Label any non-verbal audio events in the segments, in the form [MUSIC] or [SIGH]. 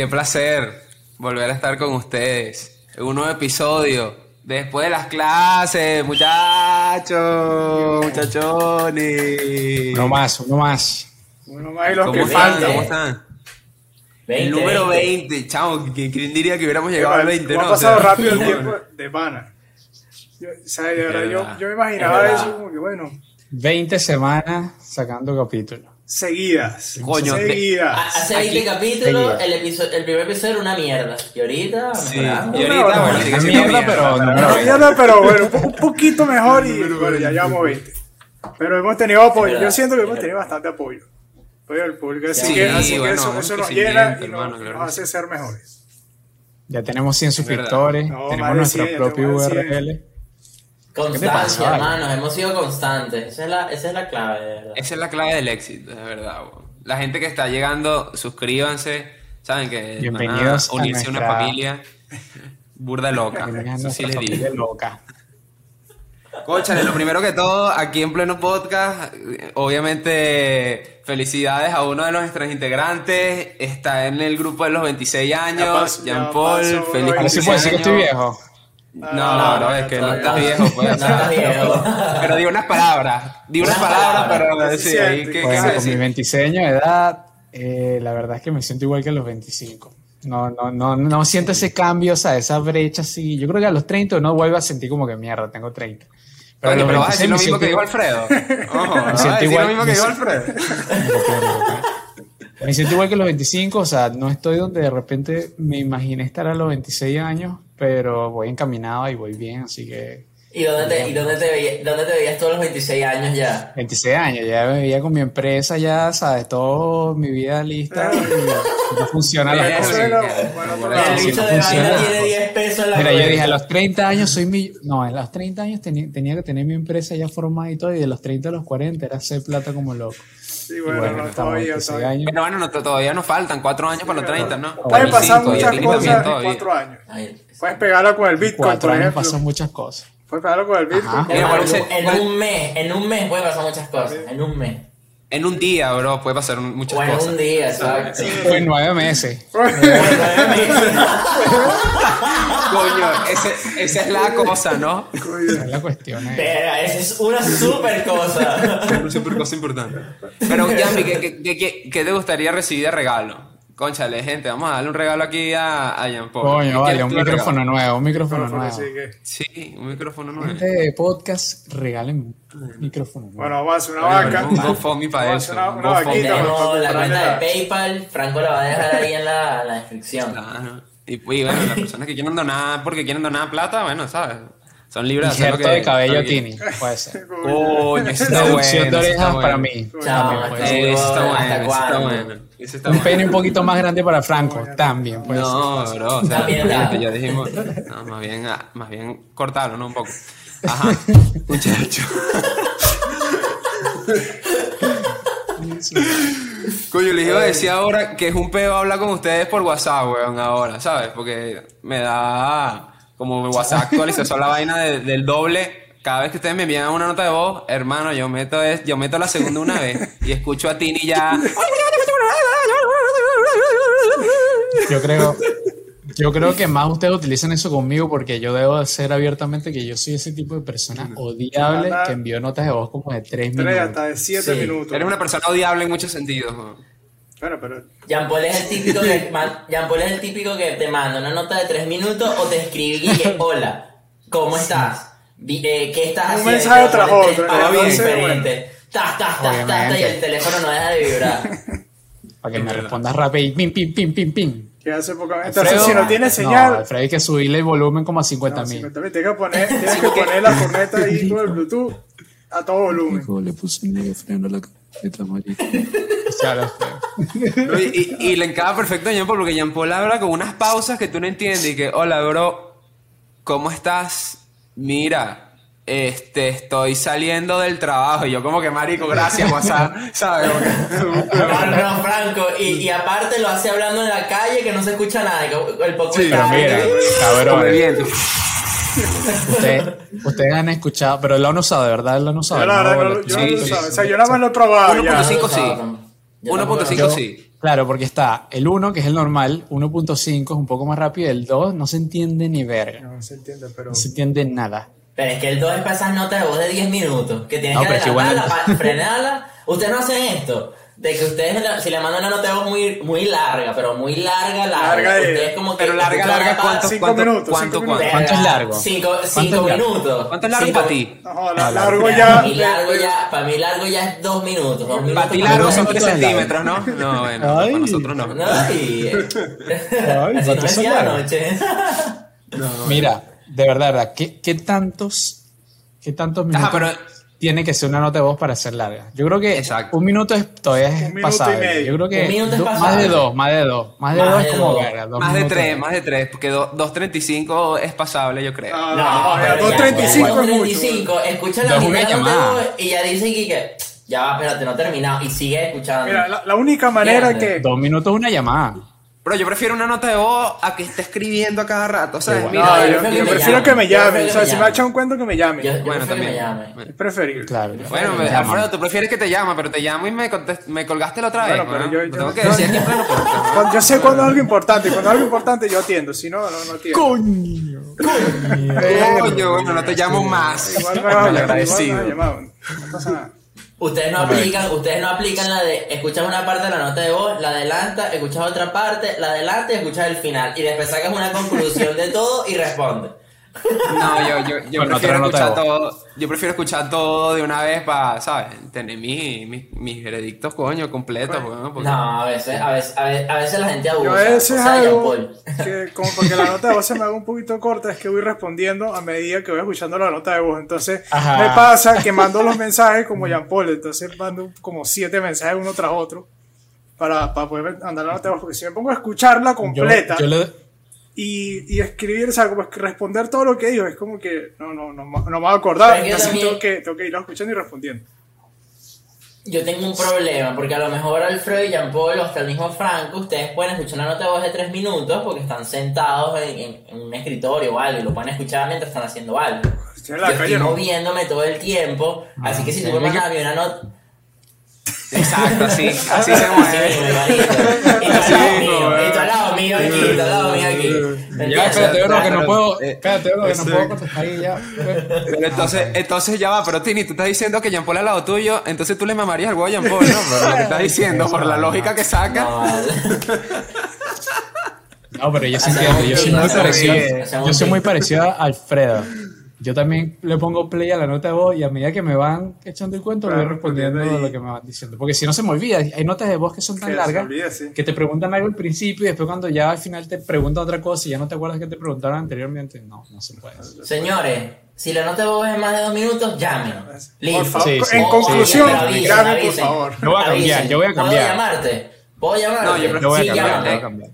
Qué placer volver a estar con ustedes en un nuevo episodio. Después de las clases, muchachos, muchachones. Uno más, uno más. Uno más y los ¿Cómo que están? faltan. ¿Cómo están? 20, el número 20. 20, chavo. ¿qui- ¿Quién diría que hubiéramos llegado al 20? ¿Cómo no? ha pasado O sea, rápido el [LAUGHS] tiempo de pana. Yo, o sea, de verdad, yo, verdad. yo me imaginaba Es eso como que, bueno, 20 semanas sacando capítulos. Seguidas. Coño, seguidas. Ha- Hace Aquí- 20 capítulos, el, episodio, el primer episodio era una mierda. Y ahorita, Sí, y ahorita, Una bueno, sigue Una siendo mierda, pero No, número 20. mierda, pero bueno, un, po- un poquito mejor y [LAUGHS] bueno, ya llevamos 20. Pero hemos tenido apoyo. Yo siento que hemos tenido bastante apoyo. Apoyo del público. Así Sí, que, así que eso, eso nos creciendo, llena y hermano, nos, claro nos que hace ser mejores. Ya tenemos 100 verdad. suscriptores, No, tenemos nuestro 100, propio tenemos más de 100. URL. Constancia, hermanos. Hemos sido constantes. Esa es la, esa es la clave, de verdad. Esa es la clave del éxito, de verdad. La gente que está llegando, suscríbanse. Saben que Bienvenidos a unirse a una familia burda loca. Eso sí les digo. loca. Lo primero que todo, aquí en pleno podcast, obviamente felicidades a uno de nuestros integrantes. Está en el grupo de los 26 años, paso, ya Jean Paul, paso, feliz sí cumpleaños. que estoy viejo. No, no, no, es que no estás viejo, pues. No [LAUGHS] estás viejo. Pero di unas palabras, di unas palabras, pero ¿Qué sí? ¿qué, Bueno, con mis decir? 26 años de edad, eh, la verdad es que me siento igual que a los 25. No, no, no, no siento ese cambio, o sea, esa brecha así. Yo creo que a los 30 uno vuelve a sentir como que mierda, tengo 30. Pero los pero vas a decir 26 lo me mismo que dijo Alfredo. [LAUGHS] Ojo, a siento decir lo igual- mismo que me dijo siento- Alfredo. [LAUGHS] Me siento igual que a los 25, o sea, no estoy donde de repente me imaginé estar a los 26 años, pero voy encaminado y voy bien, así que ¿Y dónde te, y dónde te, veía- dónde te veías todos los 26 años ya? 26 años, ya me veía con mi empresa, ya sabes, toda mi vida lista [LAUGHS] no funciona la cosa. Sí, sí, El sí, bicho no de vaina tiene 10 pesos la Mira, yo dije, a los 30 años soy mi... No, a los 30 años tenía, tenía que tener mi empresa ya formada y todo, y de los 30 a los 40 era hacer plata como loco. Sí, bueno, bueno, no, todavía, 26 todavía. Pero bueno, no, todavía nos faltan cuatro años para los 30, ¿no? Pueden pasar 25, y muchas cosas en cuatro años. Ay, Puedes pegarla con el Bitcoin, Cuatro por ejemplo. pasan muchas cosas. Puedes pegarla con el Bitcoin. Ajá. Mira, hermano, ¿cuál es el- en un mes, en un mes puede pasar muchas cosas. En un mes. En un día, bro, puede pasar muchas O en cosas. un día, exacto. Fue en [LAUGHS] nueve meses. Coño, ese- esa es la cosa, ¿no? Esa es la cuestión. eh. Pero esa es una super cosa. Una super cosa importante. Pero, Yami, ¿qué, qué, qué- qué- qué te gustaría recibir de regalo? Conchale, gente, vamos a darle un regalo aquí a, a Jean Paul. ¿Qué Coño, vale, un micrófono regalo? nuevo, un micrófono nuevo. así que- Sí, un micrófono nuevo. Gente de podcast, regalen un micrófono nuevo. Bueno, vamos a hacer una vaca. Un GoFundMe para eso. una- un una vaquita. La cuenta de PayPal. Franco la va a dejar ahí en la, descripción. Claro. Y, y bueno, las personas que quieren donar porque quieren donar plata, bueno, ¿sabes? Son libres de hacer de cabello Tini, puede ser. [LAUGHS] Coño, está Reducción bueno. de orejas para mí. Chao, está ¿Hasta bueno, eso está bueno. Un pene un poquito más grande para Franco, también. No, bro, o sea, ya dijimos, no, más bien, ah, más bien cortarlo, ¿no? Un poco. Ajá, muchacho. Coño, les iba a decir ahora que es un pedo hablar con ustedes por WhatsApp, weón, ahora, ¿sabes? Porque me da como WhatsApp actualizó la vaina de- del doble. Cada vez que ustedes me envían una nota de voz, hermano, yo meto, es, yo meto la segunda una vez y escucho a Tini ya. Yo creo, yo creo que más ustedes utilizan eso conmigo porque yo debo hacer abiertamente que yo soy ese tipo de persona odiable que envió notas de voz como de tres Tres minutos. hasta de siete Sí. minutos. Eres una persona odiable en muchos sentidos. Bueno, pero Jean Paul es el típico que [LAUGHS] Jean Paul es el típico que te manda una nota de 3 minutos o te escribe y que hola, ¿cómo estás? Eh, ¿Qué estás Un haciendo? mensaje tras otro, entonces, diferentes. Tas, tas, tas, tas, y el teléfono no deja de vibrar. [LAUGHS] Para que me respondas rápido y pim, pim, pim, pim, pim. que hace poco. Entonces, si no tiene No, señal, Alfredo hay que subirle el volumen como a 50 no, mil. 50.000, tienes que poner, tienes que poner la corneta ahí con el Bluetooth a todo volumen. le puse medio freno a la camioneta, marico. No, y, y- y le encaja perfecto a Jean Paul porque Jean Paul habla con unas pausas que tú no entiendes y que, hola, bro, ¿cómo estás? Mira, este, estoy saliendo del trabajo. Y yo como que, marico, gracias, WhatsApp, ¿sabes? [LAUGHS] [LAUGHS] No, no, no, Franco. Y, y aparte lo hace hablando en la calle que no se escucha nada. El poco Sí, Pero mira, cabrón, ustedes, ustedes han escuchado, pero lo han usado, de verdad, lo han usado. Yo la ¿no? verdad no, lo- yo sí, no lo sí. O sea, yo nada más lo he probado ya. 1.5 sí. Yo tampoco. 1.5 Yo- sí. Claro, porque está el 1, que es el normal, 1.5 es un poco más rápido, y el 2 no se entiende ni verga. No se entiende, pero. No se entiende nada. Pero es que el 2 es para esas notas de voz de 10 minutos, que tienes No, que pero es que igual adelantarla, el- pa- [LAUGHS] frenarla. Ustedes no hacen esto. De que ustedes, si le mandan una nota de voz muy, muy larga, pero muy larga, larga, Larga de- ustedes como que... Pero larga, larga, ¿cuánto, Cinco cuánto, minutos, cuánto, cinco cuánto? minutos. ¿Cuánto es largo? Cinco, ¿Cuánto cinco largo? minutos. ¿Cuánto es largo Cinco- para ti? No, la- Ah, largo Para ya. mí largo ya, para mí largo ya es dos minutos. Dos minutos Para ti para largo son es 3 largo. centímetros, ¿no? No, bueno, Ay. para nosotros no. No, y... Ay, Así no ¿cuántos son decía largos? anoche. Mira, de verdad, de verdad, ¿qué, qué tantos, qué tantos minutos Ajá, pero- tiene que ser una nota de voz para ser larga? Yo creo que Exacto. un minuto es, todavía es Un minuto y pasable. medio. Yo creo que Un minuto es do- más de dos, más de dos, más de Más dos de es como dos. verga. dos Más de. 3, más de 3, porque do- 2.35 es pasable, yo creo. No, No, no, no, ya, 2.35 ya, es mucho. 2.35, escucha la voz y ya dice que, que ya va, espérate, no he terminado. Y sigue escuchando. Mira, la, la única manera Fíjate. que. Dos minutos es una llamada. Pero yo prefiero una nota de voz a que esté escribiendo a cada rato, ¿sabes? Mira, No, yo yo, prefiero yo que me prefiero llamen. que me Yo llamen. prefiero O sea, si me ha echado un cuento, que me llamen. yo yo bueno, también. llame. Es preferible. Claro. Bueno, me-. Alfredo, tú prefieres que te llame, pero te llamo y me, contest- me colgaste la otra vez. Bueno, pero ¿no? tengo que decir aquí en pleno yo sé cuando es algo importante. Cuando es algo importante, yo atiendo. Si no, no, no atiendo. Coño. Coño, bueno, no te llamo más. Igual me Agradecido. No pasa nada. Ustedes no aplican, ustedes no aplican la de escuchas una parte de la nota de voz, la adelanta, escuchas otra parte, la adelanta y escuchas el final. Y después sacas una conclusión de todo y respondes. No, yo, yo, yo Bueno, prefiero escuchar todo. Yo prefiero escuchar todo de una vez para, ¿sabes? Tener mi- mi- mis veredictos, coño, completos, weón, porque- No, a veces, a veces, a veces, a veces la gente abusa. Yo a veces o sea, Jean algo Paul. que, como porque la nota de voz se me haga un poquito corta, es que voy respondiendo a medida que voy escuchando la nota de voz. Entonces, Ajá. me pasa que mando los mensajes como Jean Paul. Entonces, mando como siete mensajes uno tras otro para, para poder andar la nota de voz. Porque si me pongo a escucharla Yo, completa yo le- y, y escribir, o sea, como que responder todo lo que digo, es como que no, no, no, me- no me voy a acordar. Pero es que Entonces, también- tengo que, tengo que ir escuchando y respondiendo. Yo tengo un problema, porque a lo mejor Alfredo y Jean Paul o hasta el mismo Franco, ustedes pueden escuchar una nota de voz de tres minutos porque están sentados en, en- en un escritorio o algo y lo pueden escuchar mientras están haciendo algo. Estoy en la Yo calle, estoy no. moviéndome todo el tiempo, así que si tú me mandas a mí una nota... Exacto, así, así se mueve. tú al mío, tú al lado mío aquí, y tú al lado mío aquí. Ya, espérate, bro, que no puedo. eh, Espérate, bro, que no puedo contestar ahí ya. Pero entonces, entonces ya va, pero Tini, tú estás diciendo que Jean Paul al lado tuyo, entonces tú le mamarías el huevo a Jean Paul, ¿no? Pero lo que estás diciendo, por la lógica que saca. No, pero yo sí entiendo. Yo soy muy parecido. Yo soy muy parecido a Alfredo. Yo también le pongo play a la nota de voz y a medida que me van echando el cuento, le voy respondiendo lo que me van diciendo. Porque si no se me olvida, hay notas de voz que son tan Que largas olvida, sí. que te preguntan algo al principio y después cuando ya al final te preguntan otra cosa y ya no te acuerdas que te preguntaron anteriormente. No, no se puede. Señores, si la nota de voz es más de dos minutos, llamen. Listo. Por favor, Sí, sí. en conclusión, llamen, por favor. Yo voy a cambiar, Avisen. yo voy a cambiar. ¿Puedo llamarte? ¿Puedo llamarte? No, yo Yo voy a cambiar, voy a cambiar.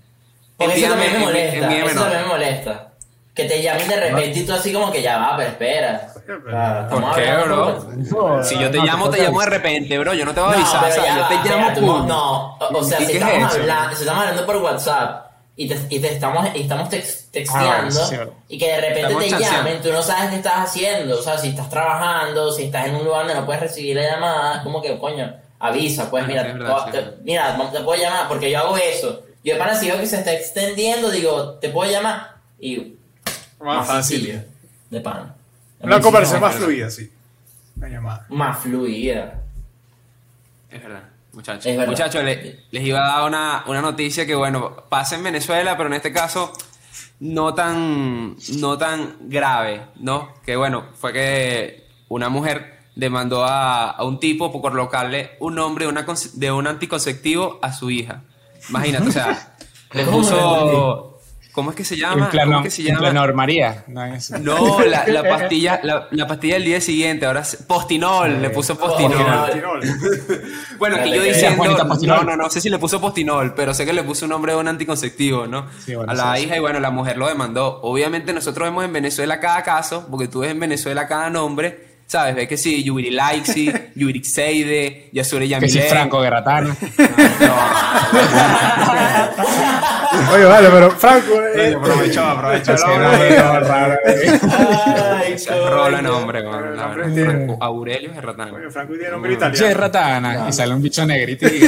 Porque eso también me molesta. Eso también me molesta. Que te llamen de repente y tú así como que ya va, pero espera. Claro, estamos ¿Por qué, bro? por- Si yo te llamo, te llamo de repente, bro. Yo no te voy a No, avisar, pero o sea, ya yo va, te llamo, espérate, pum. No, o, o sea, ¿Y si es estamos, hablando, si estamos hablando por WhatsApp y te, y te estamos, y estamos tex- texteando Ah, y que de repente Estamos te chanceando. llamen, tú no sabes qué estás haciendo. O sea, si estás trabajando, si estás en un lugar donde no puedes recibir la llamada, es como que, coño, avisa, pues Ah, mira, verdad, te- sí. mira, te puedo llamar porque yo hago eso. Yo de pana si veo que se está extendiendo, digo, te puedo llamar y Más fácil. De pana. Una conversación más fluida. sí. Una llamada. Más fluida. Es verdad, muchachos. Muchachos, le- les iba a dar una, una noticia que, bueno, pasa en Venezuela, pero en este caso no tan, no tan grave, ¿no? Que, bueno, fue que una mujer demandó a, a un tipo por colocarle un nombre de, una, de un anticonceptivo a su hija. Imagínate, o sea, le [LAUGHS] ¿Cómo puso... ¿Cómo es que se llama? En plano, ¿Cómo es que se en llama? plano María. No, la, la [LAUGHS] pastilla, la, la pastilla del día siguiente, ahora postinol, le puso postinol. Postinol. [LAUGHS] Bueno, aquí yo diciendo, no, no, no sé si le puso postinol, pero sé que le puso un nombre de un anticonceptivo, ¿no? Sí, bueno, a la sí, hija y bueno, la mujer lo demandó. Obviamente nosotros vemos en Venezuela cada caso, porque tú ves en Venezuela cada nombre, ¿sabes? Ves que sí, Yubiri Laixi, [LAUGHS] Yubiri Seide, Yasure Que Yamile. si Franco Gratana. [LAUGHS] Oye, vale, pero Franco, eh, Aprovechó, aprovechó. Sí, no, no, raro, eh. Coño. nombre, Franco Aurelio Gerratano. oye, Franco tiene nombre Che, italiano. Ratana. Y sale un bicho negrito y Sí, [LAUGHS] que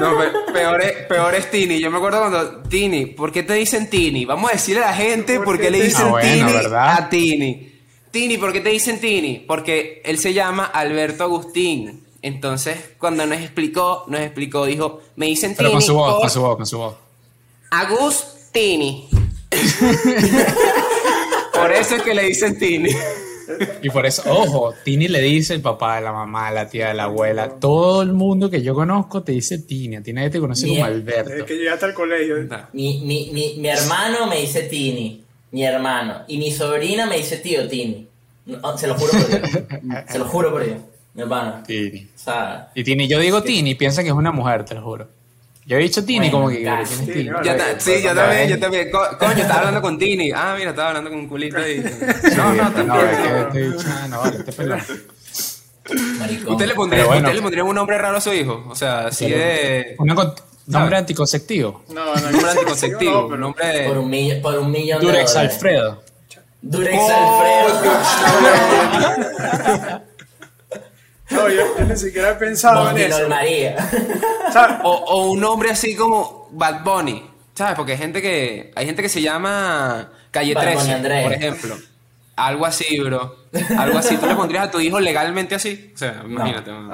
No, pe- peor es, peor es Tini. Yo me acuerdo cuando Tini, ¿por qué te dicen Tini? Vamos a decirle a la gente ¿Por qué le dicen dicen- Ah, bueno, Tini ¿verdad? a Tini. Tini, ¿por qué te dicen Tini? Porque él se llama Alberto Agustín. Entonces, cuando nos explicó, nos explicó, dijo, me dicen Pero Tini con su voz, por con su voz, con su voz. Agustini. [LAUGHS] por eso es que le dicen Tini. Y por eso, ojo, Tini le dice el papá, la mamá, la tía, la abuela, todo el mundo que yo conozco te dice Tini, a ti nadie te conoce como Bien. Desde Alberto. que llegaste al colegio. Mi, mi, mi, mi hermano me dice Tini, mi hermano. Y mi sobrina me dice tío Tini. No, se lo juro por Dios. [LAUGHS] Se lo juro por Dios. Mi hermano. Tini. O sea, Y Tini, yo digo Tini, piensan que es una mujer, te lo juro. Yo he dicho Tini Bueno, como que casi. ¿quién es Sí, Tini? no, Yo no, ta- no, sí, no, yo no, también, no. yo también. Co- Coño, estaba hablando con Tini. Ah, mira, estaba hablando con un culito y... [LAUGHS] No, no, No, también. es que este bicho, ah, no, vale, este [LAUGHS] pelado. maricón. ¿Usted le pondría, bueno. ¿Usted le pondría un nombre raro a su hijo? O sea, así de... Una nombre anticonceptivo. No, no, nombre anticonceptivo, no, pero- nombre de... Por un, mill- por un millón Durex de dólares. Alfredo. Durex Oh, Alfredo. [LAUGHS] No, yo, yo ni siquiera he pensado en eso. María. O O, o un nombre así como Bad Bunny, ¿sabes? Porque hay gente que, hay gente que se llama Calle Bad Bunny 13, Andrés. por ejemplo. Algo así, bro. Algo así. ¿Tú le pondrías a tu hijo legalmente así? O sea, imagínate. no,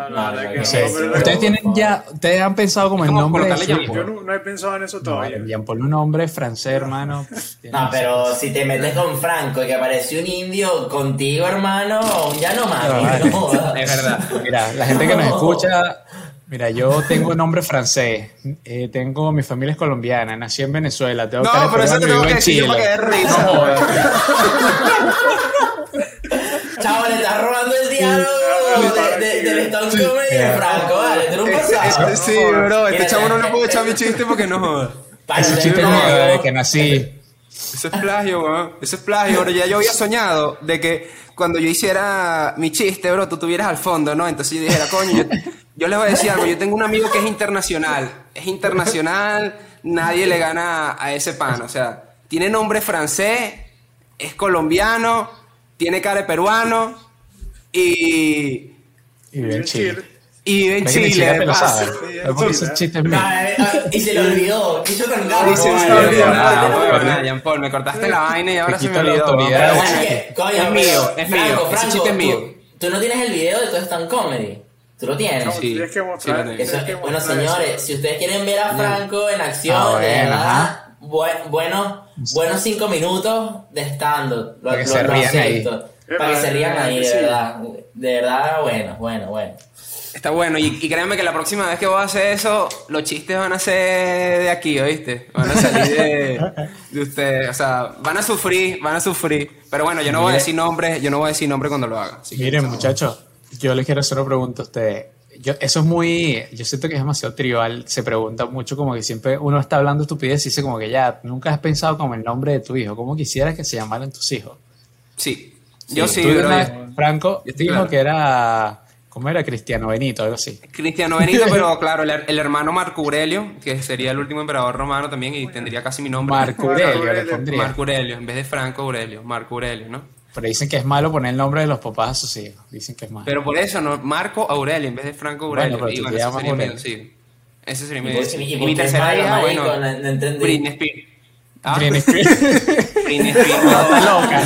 que pero- Ustedes tienen ya, ustedes han pensado como Es el nombre de Jean yo no, no he pensado en eso No, todavía. Jean Paul, un nombre francés, hermano. No, pero si te metes con Franco y que apareció un indio contigo, hermano, ya no más. No, vale. no jodas. Es verdad. Mira, la gente que nos escucha, mira, yo tengo un nombre francés, eh, tengo mi familia es colombiana, nací en Venezuela, tengo No, de pero eso te tengo que decir para que Chile. risa. No jodas. Chavo, le estás robando el diálogo de, de, del Stone Comedy de Franco, vale, tú no Ese- pasado. ese- sí, bro. Este chavo no le eh, puedo eh, echar mi chiste porque no joda. para Ese chiste no- mío desde que nací. Eso es plagio, weón. Eso es plagio, bro. Ya yo había soñado de que cuando yo hiciera mi chiste, bro, tú tuvieras al fondo, ¿no? Entonces yo dijera, coño, yo, les voy a decir algo. Yo tengo un amigo que es internacional. Es internacional, nadie le gana a ese pan. O sea, tiene nombre francés, es colombiano, tiene cara de peruano y, Y vive en Chile. Y Chile, de lo paso. Sí, esos Chile. chistes míos. Ah, eh, ah, y se le olvidó. Quiso tan gato. Dice, No, "Sí, no, de no, verdad, no, de no, verdad, no. Jean Paul, me cortaste la vaina y ahora se me olvidó. es mío, es mío. Franco, Ese Franco, chiste es tú- mío. Tú no tienes el video de todo stand comedy. Tú lo tienes. No, Sí, tienes que sí mostrar. lo tengo. tienes Eso- que bueno, mostrar señores, eso. si ustedes quieren ver a Franco en acción, Ah, de bueno, verdad, buenos, cinco minutos de stand-up. Lo, lo- lo acepto. ahí. Para que se rían ahí, de verdad. De verdad, bueno, bueno, bueno. Está bueno, y, y créanme que la próxima vez que voy a hacer eso, los chistes van a ser de aquí, ¿oíste? Van a salir de, de ustedes. O sea, van a sufrir, van a sufrir. Pero bueno, yo no voy a decir nombres, yo no voy a decir nombre cuando lo haga. Miren, muchachos, yo les quiero hacer una pregunta a ustedes. Yo, eso es muy, yo siento que es demasiado trivial. Se pregunta mucho como que siempre uno está hablando estupidez y dice como que ya, nunca has pensado como el nombre de tu hijo. ¿Cómo quisieras que se llamaran tus hijos? Sí, yo sí, bro. Franco Yo estoy dijo claro. que era, ¿cómo era? Cristiano Benito, algo así. Cristiano Benito, [LAUGHS] pero claro, el, el hermano Marco Aurelio, que sería el último emperador romano también y tendría casi mi nombre. Marco Aurelio le pondría. Marco Aurelio, en vez de Franco Aurelio, Marco Aurelio, ¿no? Pero dicen que es malo poner el nombre de los papás a sus hijos. Dicen que es malo. Pero por eso, ¿no? Marco Aurelio en vez de Franco Bueno, Aurelio. pero y tú bueno, te ese sería mi, Aurelio. sí. Ese sería mi ¿Y por- sí. y- y Y por mi tercera hija, bueno, No- no entendí. Britney Spears. Ah, Britney [LAUGHS] Spears. Britney [LAUGHS] Spears, Está no. loca.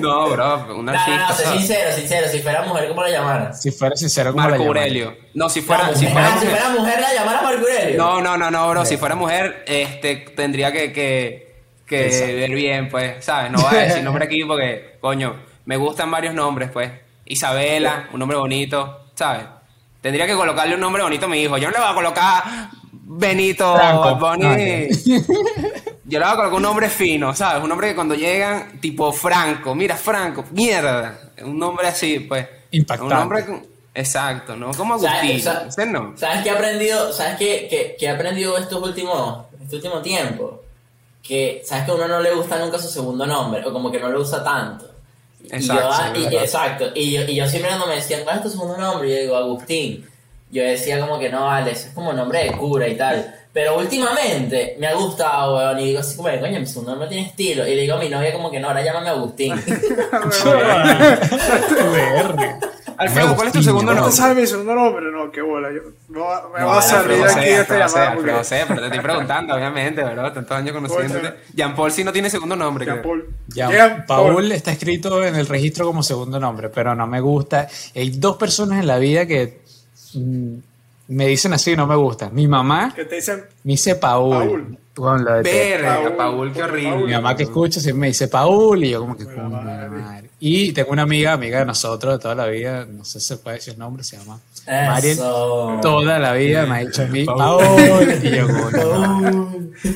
No, bro, una No, no, no, artista. sé ¿sabes? sincero, sincero. Si fuera mujer, ¿cómo la llamaran? Si fuera sincero, ¿cómo la Marco? Aurelio. No, si No, fuera, si mujer. fuera si mujer. fuera mujer, la llamara Marco Aurelio. No, no, no, no, bro. Si fuera mujer, este, tendría que, que, que Exacto. ver bien, pues, ¿sabes? No voy a [LAUGHS] decir nombre aquí porque, coño, me gustan varios nombres, pues. Isabela, un nombre bonito, ¿sabes? Tendría que colocarle un nombre bonito a mi hijo. Yo no le voy a colocar Benito Franco. Ah, Yo le voy a colocar un nombre fino, ¿sabes? Un nombre que cuando llegan, tipo Franco. Mira, Franco, mierda. Un nombre así, pues. Impactante. Un nombre con- Exacto, ¿no? Como ¿Sabes- Agustín. sa- Ese no. ¿Sabes qué he aprendido? ¿Sabes qué, qué- qué he aprendido estos últimos, este último tiempo? Que, ¿sabes que a uno no le gusta nunca su segundo nombre? O como que no le usa tanto. Y Exacto, yo, sí, y- exacto. Y yo, y yo siempre cuando me decían, ¿cuál es tu segundo nombre? Y yo digo, Agustín. Yo decía como que no, vale, eso es como nombre de cura y tal. Pero últimamente me ha gustado, weón, y digo así como, que, coño, mi segundo nombre tiene estilo. Y le digo a mi novia como que no, ahora llámame Agustín. [LAUGHS] [LAUGHS] VR. Alfredo, ¿cuál es tu segundo bro. ¿No nombre? sabes mi segundo nombre? No, qué bola. Yo, me va, me va a No, salir aquí de esta llamada porque. sé, pero te estoy preguntando, obviamente, ¿verdad? Tantos años conociéndote. Jean Paul sí no tiene segundo nombre. Jean. Paul. Jean Paul Paul. está escrito en el registro como segundo nombre, pero no me gusta. Hay dos personas en la vida que mm, me dicen así y no me gusta. Mi mamá Que te dicen. me dice Paul. Paul. De te- Verga, Paul, Paul, qué Paul. horrible. Mi mamá que escucha siempre me dice Paul y yo como que madre. madre. Y tengo una amiga, amiga de nosotros de toda la vida, no sé si se puede decir el nombre, se llama Mariel. Toda la vida me ha dicho a mí Paul. y yo como que,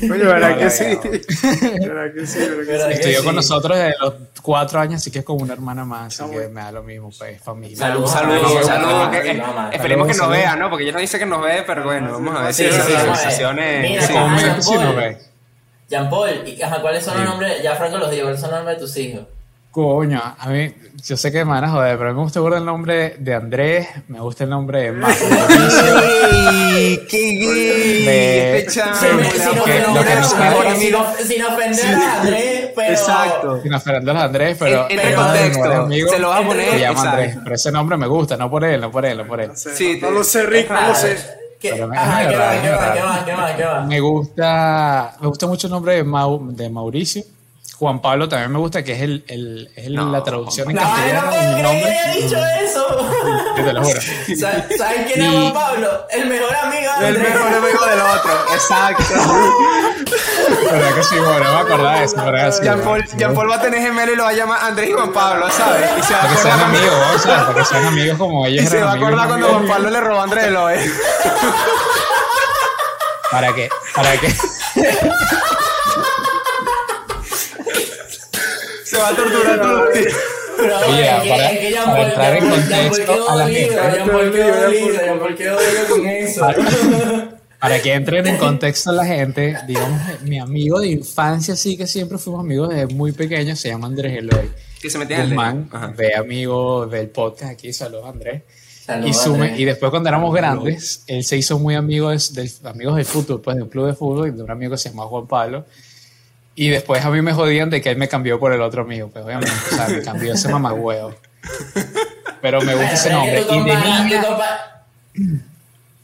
Coño, ¿verdad que sí? ¿Verdad que sí? ¿Verdad que ¿Verdad sí? que Estudió sí? con nosotros desde los cuatro años, así que es como una hermana más, así Ah, que bueno. me da lo mismo, pues familia. Salud, Saludos, salud, saludos, salud. eh. Esperemos que nos vea, ¿no? Porque ella no dice que nos ve, pero bueno, vamos a ver si Sí, esas sí, Jean Paul. ve. Jean Paul, y, ajá, ¿cuáles son los Sí. nombres? Ya Franco los dijo, ¿cuáles son los nombres de tus hijos? Coño, a mí, yo sé que me van a joder, pero a mí me gusta el nombre de Andrés, me gusta el nombre de. ¡Ey! [LAUGHS] ¡Qué gay! Sin- el ofender- a Andrés, pero... Exacto. Sin ofender a los Andrés, pero. En- mi contexto, mejor amigo se lo vas a poner, Se llama. Andrés, pero ese nombre me gusta, no por él, no por él, no por él. No sé, Sí, no lo sé, Rick, no lo sé. ¿Qué? Pero me- Ajá, es ¿qué verdad, va, es qué va, verdad. qué va, qué va, qué va? Me gusta, me gusta mucho el nombre de, Mau- de Mauricio. Juan Pablo también me gusta, que es, el, el- es el- No. la traducción en No, no castellano puedo de mi creer que haya dicho eso. Yo te lo juro. [LAUGHS] ¿Sabes quién es Juan Pablo? El mejor amigo de El mejor amigo del otro. Exacto. ¿Verdad que sí? Bueno, no me acordaba de eso. Jean Paul, va a tener gemelo y lo va a llamar Andrés y Juan Pablo, ¿sabes? Y se va a Para que sean amigos, ¿no? ¿sabes? Para que sean amigos como [LAUGHS] ellos Y se va a acordar cuando. Juan Pablo le robó a Andrés Eloy. [LAUGHS] ¿Para qué? ¿Para qué? Se va a torturar todo el día. Pero Oye, es que- para- es que para Paul- entrar en contexto a la gente. Jean Paul quedó dolido, Jean Paul quedó dolido con eso. Para que entren en contexto la gente, digamos, mi amigo de infancia, sí que siempre fuimos amigos desde muy pequeños, se llama Andrés Eloy. Que se metía. Guzmán, ve amigo del podcast aquí, saludos Andrés. Saludos, y, sume- Andrés. y después cuando éramos grandes, él se hizo muy amigo de- del, amigos del fútbol, pues de un club de fútbol, y de un amigo que se llama Juan Pablo. Y después a mí me jodían de que él me cambió por el otro amigo, pues obviamente, o sea, me cambió ese mamagüeo. Pero me gusta ese es que nombre. tú Y de niña,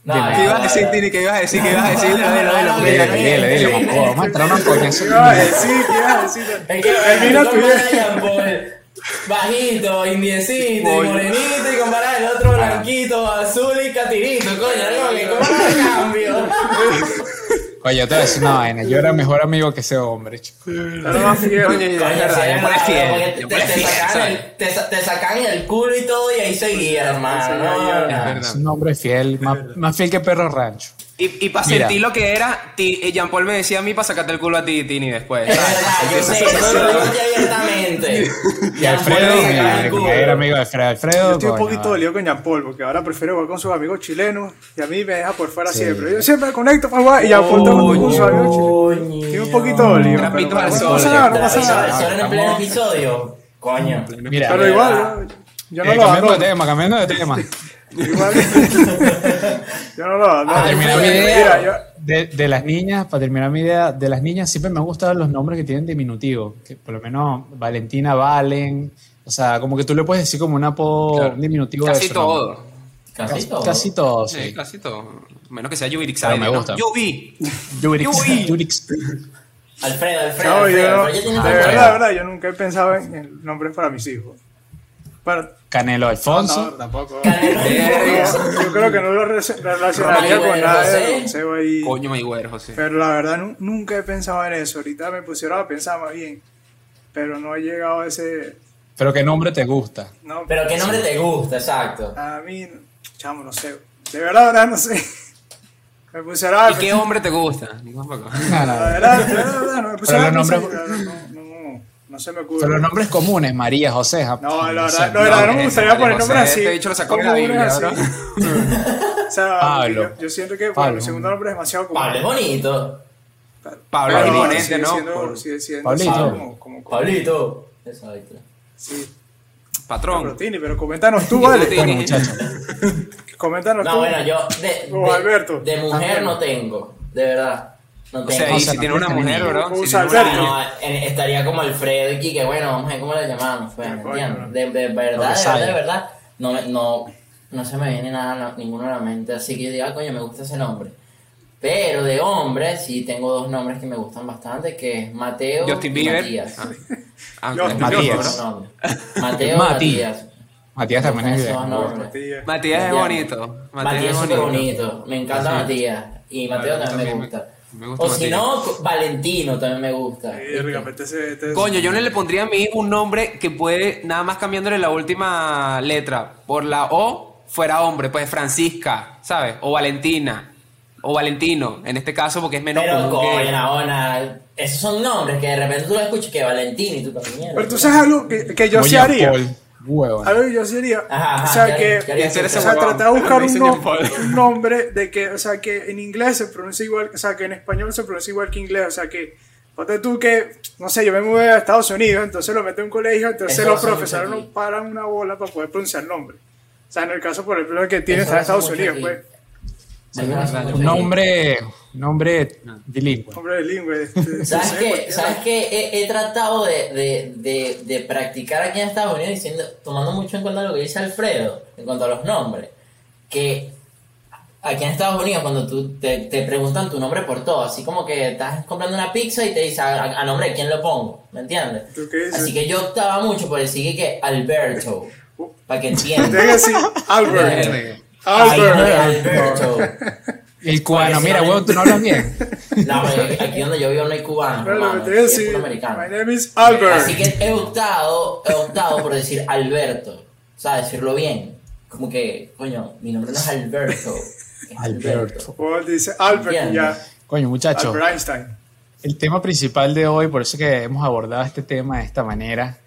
No, no, ¿Qué ibas a no, decir, no. Tini? ¿Qué ibas a decir? ¿Qué ibas a decir? Dilo, dilo. No, dile, no, dile, dile, no, mamá, vamos a entrar a una coñazo. ¿Qué ibas a decir? ¿Qué ibas a decir? Es que Termina tu Paul bajito, indiecito y morenito y comparas el otro blanquito, azul y catirito, coño, algo que cómo no cambio. [LAUGHS] Oye, yo te voy a decir una vaina. Yo era mejor amigo que ese hombre, chico. Coño, Coño, Paul te, sacan el, culo y todo y ahí seguía, hermano. No, no. Es un hombre fiel, más, más fiel que perro rancho. Y, y para sentir lo que era, ti- eh, Jean Paul me decía a mí para sacarte el culo a ti, Tini, después. Es ¿sabes? verdad, yo sé, eso lo digo aquí abiertamente. Y Alfredo, era amigo de Alfredo. Alfredo, Yo estoy un poquito dolido con Jean Paul, porque ahora prefiero jugar con sus amigos chilenos y a mí me deja por fuera siempre. Yo siempre me conecto para jugar y Jean Paul está con sus amigos chilenos. Estoy un poquito dolido. Pero, Trapitos al no pasa nada, no pasa Trapito nada. en el pleno episodio. Coño. Pero igual, yo, no eh, lo cambiando de tema, cambiando de tema. Igual, [LAUGHS] yo no lo abandono. Para terminar mi idea Mira, yo, de, de las niñas, para terminar mi idea de las niñas, siempre me han gustado los nombres que tienen diminutivo. Que por lo menos Valentina Valen. O sea, como que tú le puedes decir como un apodo, Claro. diminutivo de Casi nombre. todo. Casi Casi, todo. casi todo, Sí, sí. casi todo. Menos que sea Yubirix. Pero me gusta. Yubi. [LAUGHS] Alfredo, Alfredo, no, yo Alfredo. no- Alfredo de verdad, de verdad, yo nunca he pensado en el nombre para mis hijos. Para, Canelo no, Alfonso. tampoco. Canelo. No, yo creo que no lo re- relacionaría con nada de José. ahí. Coño, Mayweather, José. Pero la verdad nu- nunca he pensado en eso. Ahorita me pusieron a pensar más bien. Pero no he llegado a ese. Pero qué nombre te gusta. No, Pero qué nombre te gusta, exacto. A mí, chamo, no sé. De verdad, no sé. [LAUGHS] Me pusieron a ¿Y qué hombre te gusta? Tampoco. No, no, La verdad, de verdad, no me pusieron Pero a los pensar, nombres- no, no, no, no se me ocurre. Pero los nombres comunes, María, José. ja- No, la verdad, no, la verdad no me gustaría poner nombres así. este bicho lo sacó de la Biblia, bro. [LAUGHS] O sea, Pablo. yo, yo siento que bueno, Pablo. mi segundo nombre es demasiado común. Pablo es bonito. Pablo es imponente, ¿no? siendo- Por- sigue siendo Pablito. como, como, como- Pablito. Exacto. sí. Patrón. Pero, Tini, pero coméntanos tú, vale. Tini. Bueno, muchachos. [LAUGHS] Coméntanos No, tú. bueno, yo de, de- Alberto. de mujer no tengo, de verdad. No O sea, y si no tiene una mujer, bro. Si. No, estaría como Alfredo y que bueno, vamos a ver cómo le llamamos, pues. De, de verdad, de verdad, de verdad. no, me- no, no se me viene nada, no- ninguno a la mente, así que yo digo, ah, coño, me gusta ese nombre. Pero de hombre, sí tengo dos nombres que me gustan bastante, que es Mateo Justin y Bieber. Matías. Ah. [LAUGHS] Ah, Justin. Matías. Mateo y [LAUGHS] Matías. Matías. También es bien. Matías. Matías es bonito. Matías es súper bonito. Me encanta. Matías. Y Mateo también me gusta. Me- me gusta o si no, Valentino también me gusta. Este- Coño, yo no le pondría a mi hijo un nombre que puede, nada más cambiándole la última letra por la O, fuera hombre, pues Francisca, ¿sabes? O Valentina, o Valentino, en este caso porque es menos Pero común que- coño, Naona, esos son nombres que de repente tú lo escuchas que Valentino y tú también. Pero tú sabes algo que, que yo sí haría. Paul. Huevón. Algo que yo sí haría. Ajá, ajá, o sea, ¿qué que. O sea, tratar de buscar un, no- un nombre de que, o sea, que en inglés se pronuncia igual, o sea, que en español se pronuncia igual que inglés, o sea, que, ponte tú que, no sé, yo me mudé a Estados Unidos, entonces lo meto en un colegio, entonces Eso los profesores aquí. no paran una bola para poder pronunciar el nombre. O sea, en el caso, por ejemplo, que tiene Eso está en Estados Unidos, aquí. pues, Un nombre, un nombre bilingüe. hombre bilingüe. ¿Sabes qué? ¿Sabes qué? He, he tratado de, de, de, de practicar aquí en Estados Unidos diciendo, tomando mucho en cuenta lo que dice Alfredo en cuanto a los nombres. Que aquí en Estados Unidos cuando tú te, te preguntan tu nombre por todo, así como que estás comprando una pizza y te dice a, a- a nombre de quién lo pongo, ¿me entiendes? ¿Tú qué dices? Así que yo optaba mucho por decir que Alberto, [LAUGHS] para que entiendan. [LAUGHS] Albert. Albert. Alberto. El cubano, mira, huevón, tú no hablas bien. Pero aquí donde yo vivo no hay cubanos, Pero lo hermano, que te decir, my name is Albert. Así que he optado, he optado por decir Alberto. O sea, decirlo bien. Como que, coño, mi nombre no es Alberto. Es Alberto. O dice Albert ya. Coño, muchachos, Albert Einstein. el tema principal de hoy, por eso que hemos abordado este tema de esta manera,